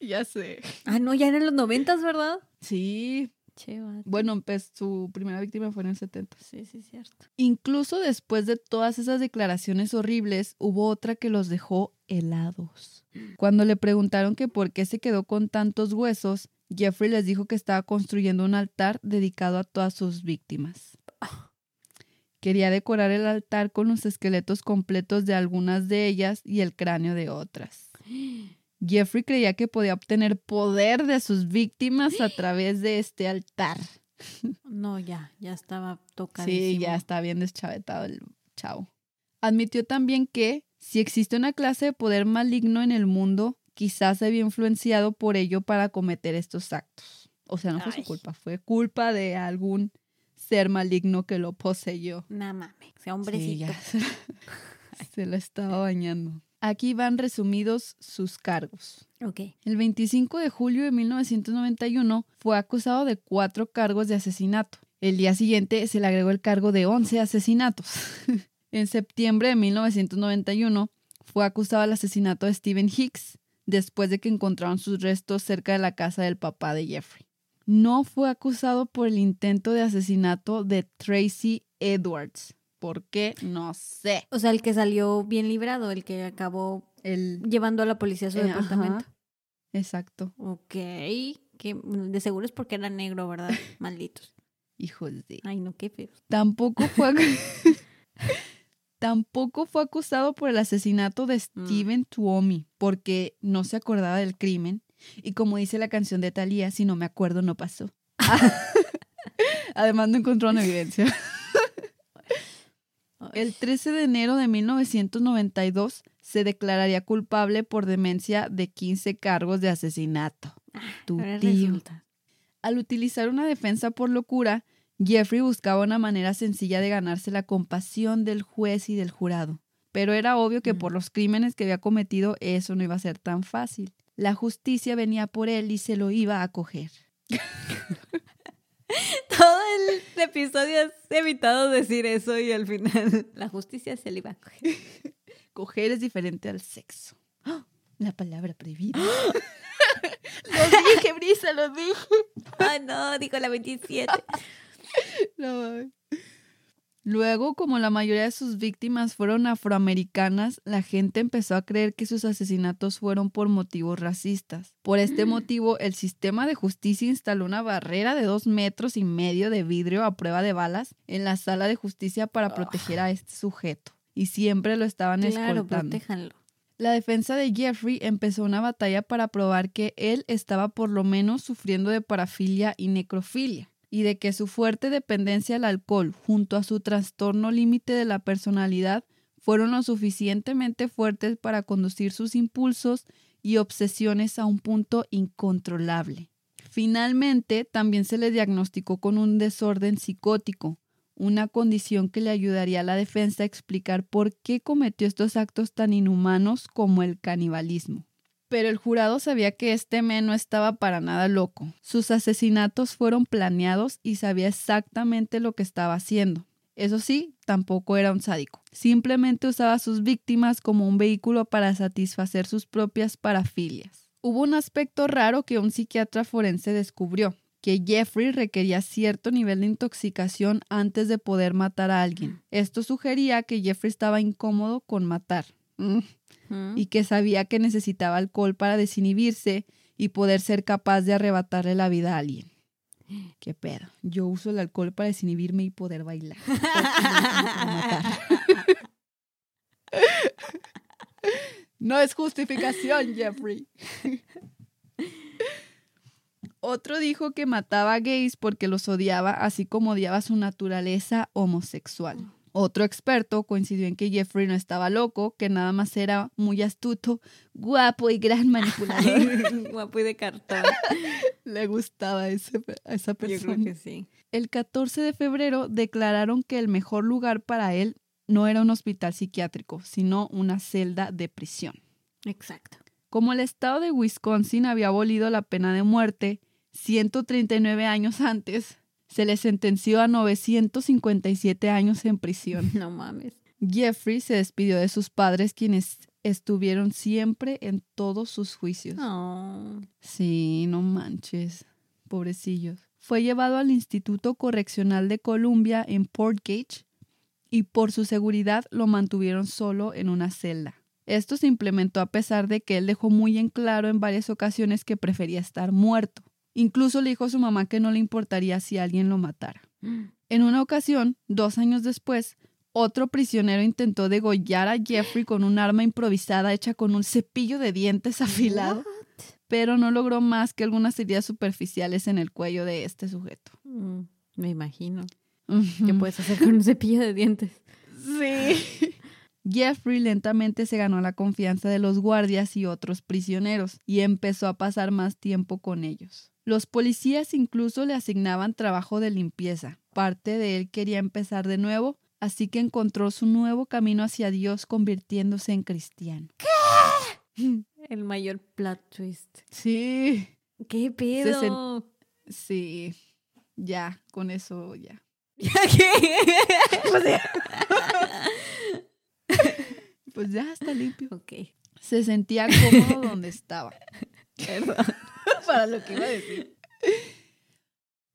Ya sé. Ah, no, ya eran los 90, ¿verdad? Sí. Che. Bueno, pues su primera víctima fue en el 70. Sí, sí, cierto. Incluso después de todas esas declaraciones horribles, hubo otra que los dejó helados. Cuando le preguntaron que por qué se quedó con tantos huesos, Jeffrey les dijo que estaba construyendo un altar dedicado a todas sus víctimas. Quería decorar el altar con los esqueletos completos de algunas de ellas y el cráneo de otras. Jeffrey creía que podía obtener poder de sus víctimas a través de este altar. No, ya, ya estaba tocadísimo. Sí, ya está bien deschavetado el chavo. Admitió también que si existe una clase de poder maligno en el mundo, quizás se había influenciado por ello para cometer estos actos. O sea, no fue Ay. su culpa, fue culpa de algún ser maligno que lo poseyó. Nah, mames, sea Sí, hombrecito. ya se, *laughs* se lo estaba bañando. Aquí van resumidos sus cargos. Ok. El 25 de julio de 1991 fue acusado de cuatro cargos de asesinato. El día siguiente se le agregó el cargo de 11 asesinatos. *laughs* en septiembre de 1991 fue acusado del asesinato de Stephen Hicks después de que encontraron sus restos cerca de la casa del papá de Jeffrey. No fue acusado por el intento de asesinato de Tracy Edwards. ¿Por qué? No sé. O sea, el que salió bien librado, el que acabó El... llevando a la policía a su Eh, departamento. ajá. Exacto. Ok. Que de seguro es porque era negro, ¿verdad? *laughs* Malditos. Hijos de... Ay, no, qué feo. Tampoco fue, *laughs* Tampoco fue acusado por el asesinato de Mm. Steven Tuomi, porque no se acordaba del crimen. Y como dice la canción de Thalía, si no me acuerdo, no pasó. *laughs* Además, no encontraron evidencia. Ay, *laughs* El 13 de enero de 1992 se declararía culpable por demencia de 15 cargos de asesinato. Tu ahora tío. Al utilizar una defensa por locura, Jeffrey buscaba una manera sencilla de ganarse la compasión del juez y del jurado. Pero era obvio que por los crímenes que había cometido eso no iba a ser tan fácil. La justicia venía por él y se lo iba a coger. *laughs* Todo el episodio has evitado decir eso y al final *laughs* la justicia se le iba a coger. *laughs* Coger es diferente al sexo. ¡Ah! La palabra prohibida. lo dije, Brisa, lo dije. Ay, no, dijo la 27. *laughs* No. Luego, como la mayoría de sus víctimas fueron afroamericanas, la gente empezó a creer que sus asesinatos fueron por motivos racistas. Por este motivo, el sistema de justicia instaló una barrera de dos metros y medio de vidrio a prueba de balas en la sala de justicia para proteger a este sujeto. Y siempre lo estaban Claro, escoltando. protéjanlo. La defensa de Jeffrey empezó una batalla para probar que él estaba por lo menos sufriendo de parafilia y necrofilia, y de que su fuerte dependencia al alcohol, junto a su trastorno límite de la personalidad, fueron lo suficientemente fuertes para conducir sus impulsos y obsesiones a un punto incontrolable. Finalmente, también se le diagnosticó con un desorden psicótico, una condición que le ayudaría a la defensa a explicar por qué cometió estos actos tan inhumanos como el canibalismo. Pero el jurado sabía que este men no estaba para nada loco. Sus asesinatos fueron planeados y sabía exactamente lo que estaba haciendo. Eso sí, tampoco era un sádico. Simplemente usaba a sus víctimas como un vehículo para satisfacer sus propias parafilias. Hubo un aspecto raro que un psiquiatra forense descubrió que Jeffrey requería cierto nivel de intoxicación antes de poder matar a alguien. Esto sugería que Jeffrey estaba incómodo con matar mm. y que sabía que necesitaba alcohol para desinhibirse y poder ser capaz de arrebatarle la vida a alguien. ¿Qué pedo? Yo uso el alcohol para desinhibirme y poder bailar. *laughs* no es justificación, Jeffrey. Otro dijo que mataba a gays porque los odiaba, así como odiaba su naturaleza homosexual. Otro experto coincidió en que Jeffrey no estaba loco, que nada más era muy astuto, guapo y gran manipulador. *laughs* guapo y de cartón. *laughs* Le gustaba a esa persona. Yo creo que sí. El 14 de febrero declararon que el mejor lugar para él no era un hospital psiquiátrico, sino una celda de prisión. Exacto. Como el estado de Wisconsin había abolido la pena de muerte, 139 años antes, se le sentenció a 957 años en prisión. *laughs* No mames. Jeffrey se despidió de sus padres, quienes estuvieron siempre en todos sus juicios. Sí, no manches. Pobrecillos. Fue llevado al Instituto Correccional de Columbia en Portgage y por su seguridad lo mantuvieron solo en una celda. Esto se implementó a pesar de que él dejó muy en claro en varias ocasiones que prefería estar muerto. Incluso le dijo a su mamá que no le importaría si alguien lo matara. En una ocasión, dos años después, otro prisionero intentó degollar a Jeffrey con un arma improvisada hecha con un cepillo de dientes afilado, pero no logró más que algunas heridas superficiales en el cuello de este sujeto. Mm, me imagino. ¿Qué puedes hacer con un cepillo de dientes? Sí. Jeffrey lentamente se ganó la confianza de los guardias y otros prisioneros y empezó a pasar más tiempo con ellos. Los policías incluso le asignaban trabajo de limpieza. Parte de él quería empezar de nuevo, así que encontró su nuevo camino hacia Dios convirtiéndose en cristiano. ¿Qué? *laughs* El mayor plot twist. Sí. ¿Qué pedo? Sí. Ya, con eso ya. ¿Qué? *laughs* pues ya está limpio. Ok. Se sentía cómodo donde estaba. *laughs* Perdón. Para lo que iba a decir.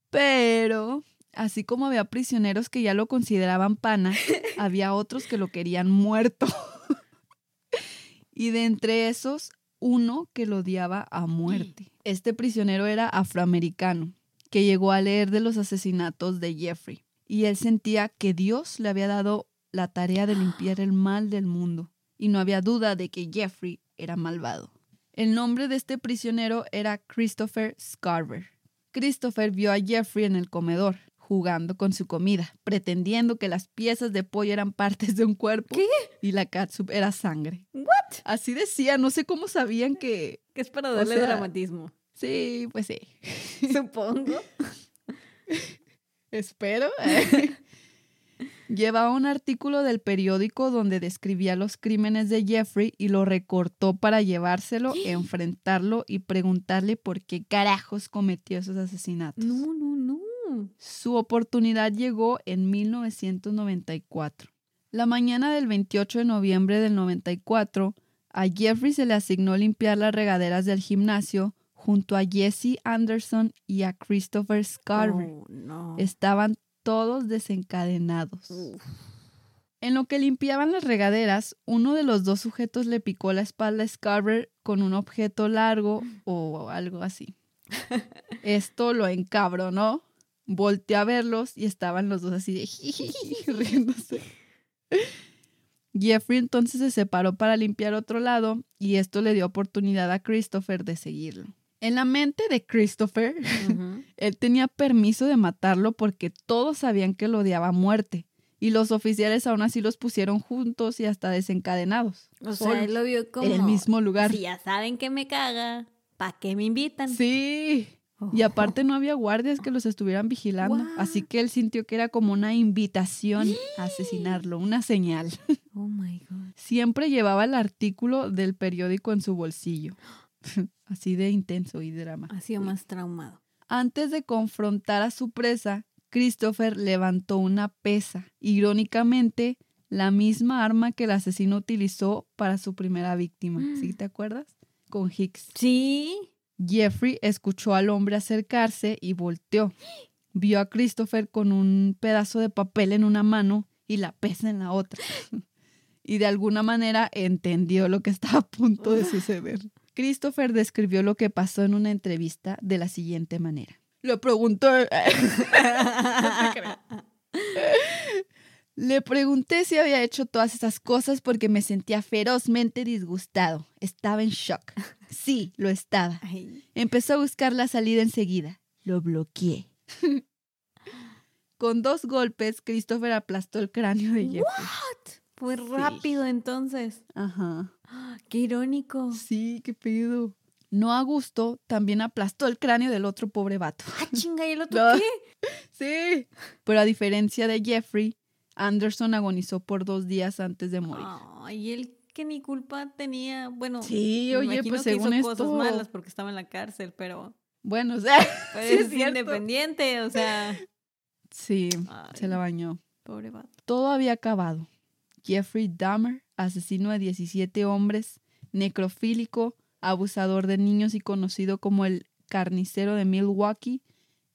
Pero, así como había prisioneros que ya lo consideraban pana, había otros que lo querían muerto. y de entre esos, uno que lo odiaba a muerte. Este prisionero era afroamericano, que llegó a leer de los asesinatos de Jeffrey. Y él sentía que Dios le había dado la tarea de limpiar el mal del mundo. Y no había duda de que Jeffrey era malvado. El nombre de este prisionero era Christopher Scarver. Christopher vio a Jeffrey en el comedor, jugando con su comida, pretendiendo que las piezas de pollo eran partes de un cuerpo ¿Qué? y la catsup era sangre. ¿What? Así decía, no sé cómo sabían que... Que es para darle dramatismo. Sí, pues sí. *laughs* Supongo. *laughs* Espero. *laughs* Llevaba un artículo del periódico donde describía los crímenes de Jeffrey y lo recortó para llevárselo, *gasps* enfrentarlo y preguntarle por qué carajos cometió esos asesinatos. No, no, no. Su oportunidad llegó en 1994. La mañana del 28 de noviembre del 94, a Jeffrey se le asignó limpiar las regaderas del gimnasio junto a Jesse Anderson y a Christopher Scarver. Oh, no. Estaban todos desencadenados. En lo que limpiaban las regaderas, uno de los dos sujetos le picó la espalda a Scarver con un objeto largo o algo así. *laughs* Esto lo encabronó, volteó a verlos y estaban los dos así de riéndose. Jeffrey entonces se separó para limpiar otro lado y esto le dio oportunidad a Christopher de seguirlo. En la mente de Christopher, *laughs* él tenía permiso de matarlo porque todos sabían que lo odiaba a muerte y los oficiales aún así los pusieron juntos y hasta desencadenados. O sea, él lo vio como... en el mismo lugar. Si ya saben que me caga, ¿para qué me invitan? Sí. Y aparte no había guardias que los estuvieran vigilando, así que él sintió que era como una invitación a asesinarlo, una señal. Oh my God. Siempre llevaba el artículo del periódico en su bolsillo. *gasps* *laughs* Así de intenso y drama. Ha sido más traumado. Antes de confrontar a su presa, Christopher levantó una pesa, irónicamente la misma arma que el asesino utilizó para su primera víctima. *gasps* ¿Sí te acuerdas? Con Hicks. Sí. Jeffrey escuchó al hombre acercarse y volteó. Vio a Christopher con un pedazo de papel en una mano y la pesa en la otra. *gasps* Y de alguna manera entendió lo que estaba a punto de suceder. *laughs* Christopher describió lo que pasó en una entrevista de la siguiente manera. Le pregunté. *laughs* Le pregunté si había hecho todas esas cosas porque me sentía ferozmente disgustado. Estaba en shock. Sí, lo estaba. Empezó a buscar la salida enseguida. Lo bloqueé. Con dos golpes, Christopher aplastó el cráneo de Jeffrey. fue rápido entonces. Ajá. Qué irónico. Sí, qué pedo. No a gusto, también aplastó el cráneo del otro pobre vato. Ah, chinga, ¿y el otro *laughs* No. qué? Sí. Pero a diferencia de Jeffrey, Anderson agonizó por dos días antes de morir. Ay, él que ni culpa tenía. Bueno, Sí, oye, imagino pues que según hizo cosas esto- malas porque estaba en la cárcel, pero, Bueno, o sea, pero Sí, es es cierto. independiente, o sea. sí, Ay, se la bañó. Pobre vato. Todo había acabado. Jeffrey Dahmer, asesino de 17 hombres, necrofílico, abusador de niños y conocido como el carnicero de Milwaukee,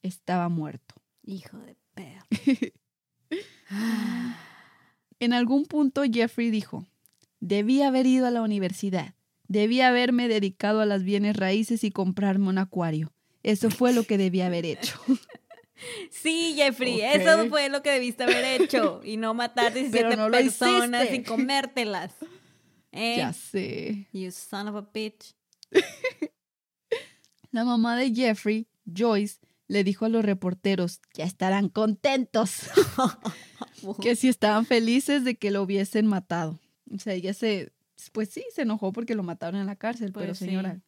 estaba muerto. Hijo de perro. *gasps* En algún punto Jeffrey dijo, debí haber ido a la universidad, debí haberme dedicado a las bienes raíces y comprarme un acuario. Eso fue lo que debí haber hecho. *laughs* *laughs* Sí, Jeffrey, eso fue lo que debiste haber hecho. Y no matar *laughs* 17 Pero no lo personas y comértelas. ¿Eh? ya sé. You son of a bitch. *laughs* La mamá de Jeffrey, Joyce, le dijo a los reporteros, ya estarán contentos. que si estaban felices de que lo hubiesen matado. O sea, ella se, pues sí, se enojó porque lo mataron en la cárcel, pero Pues sí. señora,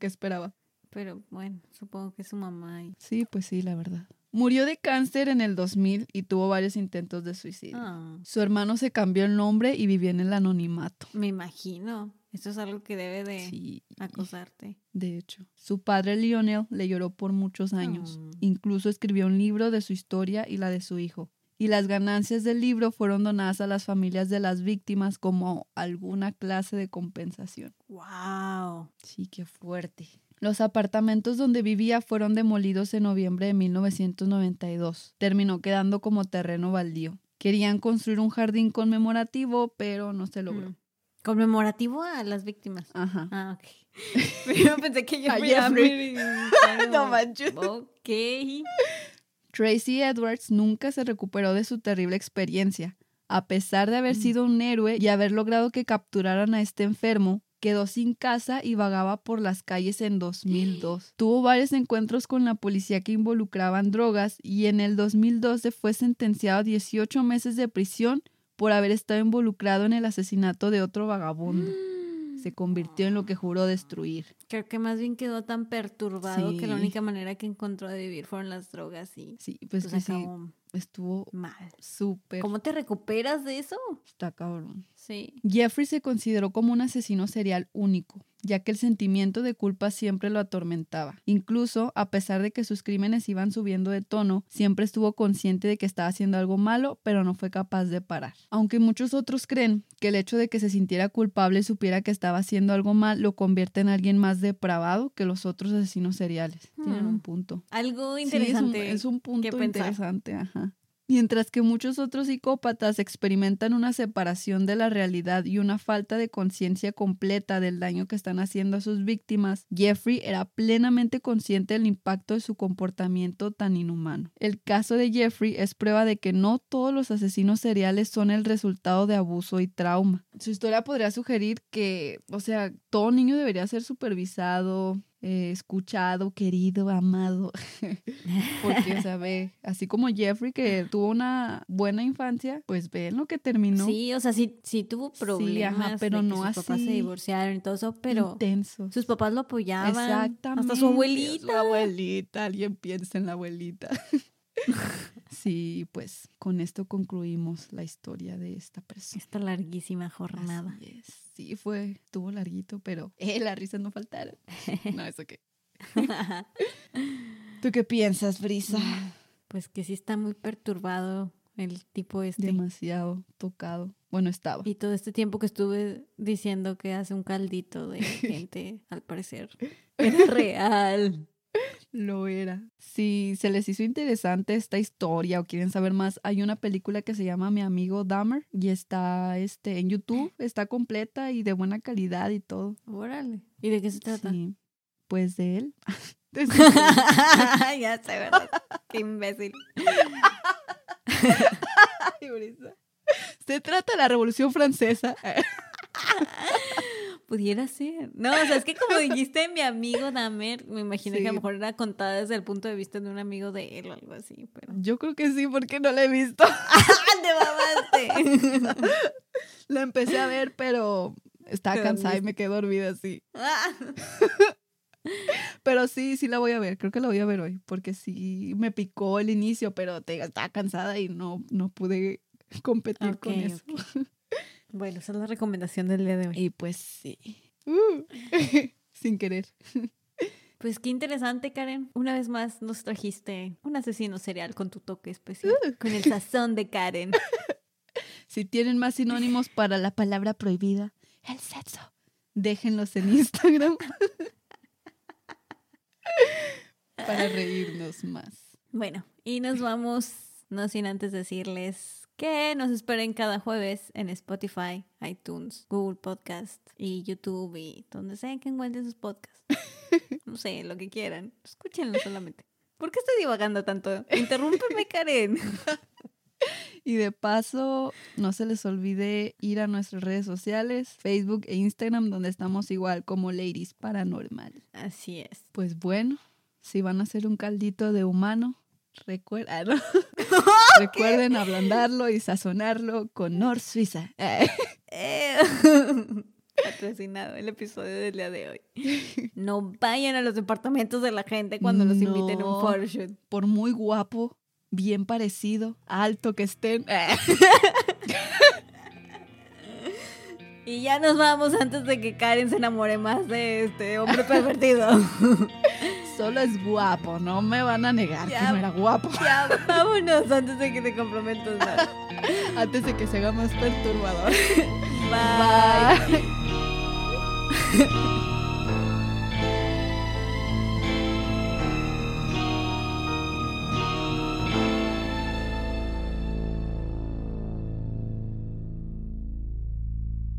¿qué esperaba? Pero bueno, supongo que es su mamá. y- Sí, pues sí, la verdad. Murió de cáncer en el 2000 y tuvo varios intentos de suicidio. Ah, Su hermano se cambió el nombre y vivía en el anonimato. me imagino. Eso es algo que debe de Sí, acosarte. de hecho. Su padre Lionel le lloró por muchos años. Oh. Incluso escribió un libro de su historia y la de su hijo. Y las ganancias del libro fueron donadas a las familias de las víctimas como alguna clase de compensación. Wow. Sí, qué fuerte. Los apartamentos donde vivía fueron demolidos en noviembre de 1992. Terminó quedando como terreno baldío. Querían construir un jardín conmemorativo, pero no se logró. Mm. Conmemorativo a las víctimas. Ajá. Ah, ok. *laughs* Primero pensé que yo A *laughs* No manches. Ok. *laughs* Tracy Edwards nunca se recuperó de su terrible experiencia. A pesar de haber Mm. sido un héroe y haber logrado que capturaran a este enfermo, quedó sin casa y vagaba por las calles en 2002. *gasps* Tuvo varios encuentros con la policía que involucraban drogas y en el 2012 fue sentenciado a 18 meses de prisión por haber estado involucrado en el asesinato de otro vagabundo. *gasps* Se convirtió en lo que juró destruir. Creo que más bien quedó tan perturbado que la única manera que encontró de vivir fueron las drogas y Sí, pues, pues que sí, acabó estuvo mal. súper... ¿Cómo te recuperas de eso? Está cabrón. Sí. Jeffrey se consideró como un asesino serial único, ya que el sentimiento de culpa siempre lo atormentaba. Incluso, a pesar de que sus crímenes iban subiendo de tono, siempre estuvo consciente de que estaba haciendo algo malo, pero no fue capaz de parar. Aunque muchos otros creen que el hecho de que se sintiera culpable y supiera que estaba haciendo algo mal lo convierte en alguien más depravado que los otros asesinos seriales. Tienen Hmm. un punto. Algo Sí, es un- interesante. es un, punto interesante, ajá. Mientras que muchos otros psicópatas experimentan una separación de la realidad y una falta de conciencia completa del daño que están haciendo a sus víctimas, Jeffrey era plenamente consciente del impacto de su comportamiento tan inhumano. El caso de Jeffrey es prueba de que no todos los asesinos seriales son el resultado de abuso y trauma. Su historia podría sugerir que, o sea, todo niño debería ser supervisado, eh, escuchado, querido, amado. *laughs* Porque, o sea, ve, así como Jeffrey que tuvo una buena infancia, pues ve lo que terminó. Sí, o sea, sí, sí tuvo problemas, pero de que no sus papás se así divorciaron y todo eso, pero Intenso. sus papás lo apoyaban. Exactamente. Hasta su abuelita. La abuelita, alguien piensa en la abuelita. *laughs* sí, pues con esto concluimos la historia de esta persona. Esta larguísima jornada. Así es. Sí, fue, estuvo larguito, pero eh, *laughs* las risas no faltaron. No, eso qué. *laughs* ¿Tú qué piensas, Brisa? pues que sí está muy perturbado el tipo este. Demasiado tocado. Bueno, estaba. Y todo este tiempo que estuve diciendo que hace un caldito de *laughs* gente, al parecer, era real. Lo era. Si se les hizo interesante esta historia o quieren saber más, hay una película que se llama Mi amigo Dahmer y está este, en YouTube, está completa y de buena calidad y todo. Órale. ¿Y de qué se trata? Sí. Pues de él. *laughs* *laughs* *laughs* Ya sé, ¿verdad? Qué imbécil. Ay. Se trata de la Revolución Francesa. Pudiera ser. No, o sea, es que como dijiste mi amigo Damer, me imagino que a lo mejor era contada desde el punto de vista de un amigo de él o algo así, pero... Yo creo que sí, porque no la he visto. *laughs* ¡Te mamaste! *laughs* La empecé a ver, pero estaba cansada y me quedé dormida así. *laughs* Pero sí, sí la voy a ver. Creo que la voy a ver hoy, porque sí me picó el inicio, pero te, estaba cansada y no, no pude competir con eso. Bueno, esa es la recomendación del día de hoy. Y pues sí. Uh, *laughs* sin querer. Pues qué interesante, Karen. Una vez más nos trajiste un asesino serial con tu toque especial, con el *laughs* sazón de Karen. Si tienen más sinónimos para la palabra prohibida, el sexo, déjenlos en Instagram *laughs* para reírnos más. Bueno, y nos vamos, no sin antes decirles que nos esperen cada jueves en Spotify, iTunes, Google Podcast y YouTube y donde sea que encuentren sus podcasts. *laughs* No sé, lo que quieran. Escúchenlo solamente. ¿Por qué estoy divagando tanto? Interrúmpeme, Karen. *laughs* Y de paso, no se les olvide ir a nuestras redes sociales, Facebook e Instagram, donde estamos igual como Ladies Paranormal. Así es. Pues bueno, si van a hacer un caldito de humano, recuerda, ¿no? *laughs* *laughs* recuerden ablandarlo y sazonarlo con Nor Suiza. *laughs* Patrocinado el episodio del día de hoy. No vayan a los departamentos de la gente cuando los inviten a un photoshoot. Por muy guapo, bien parecido, alto que estén. *laughs* Y ya nos vamos antes de que Karen se enamore más de este hombre pervertido. Solo es guapo, no me van a negar Ya. que no era guapo. ya, vámonos antes de que te comprometas más. *laughs* Antes de que se haga más perturbador. Bye. Bye. *laughs*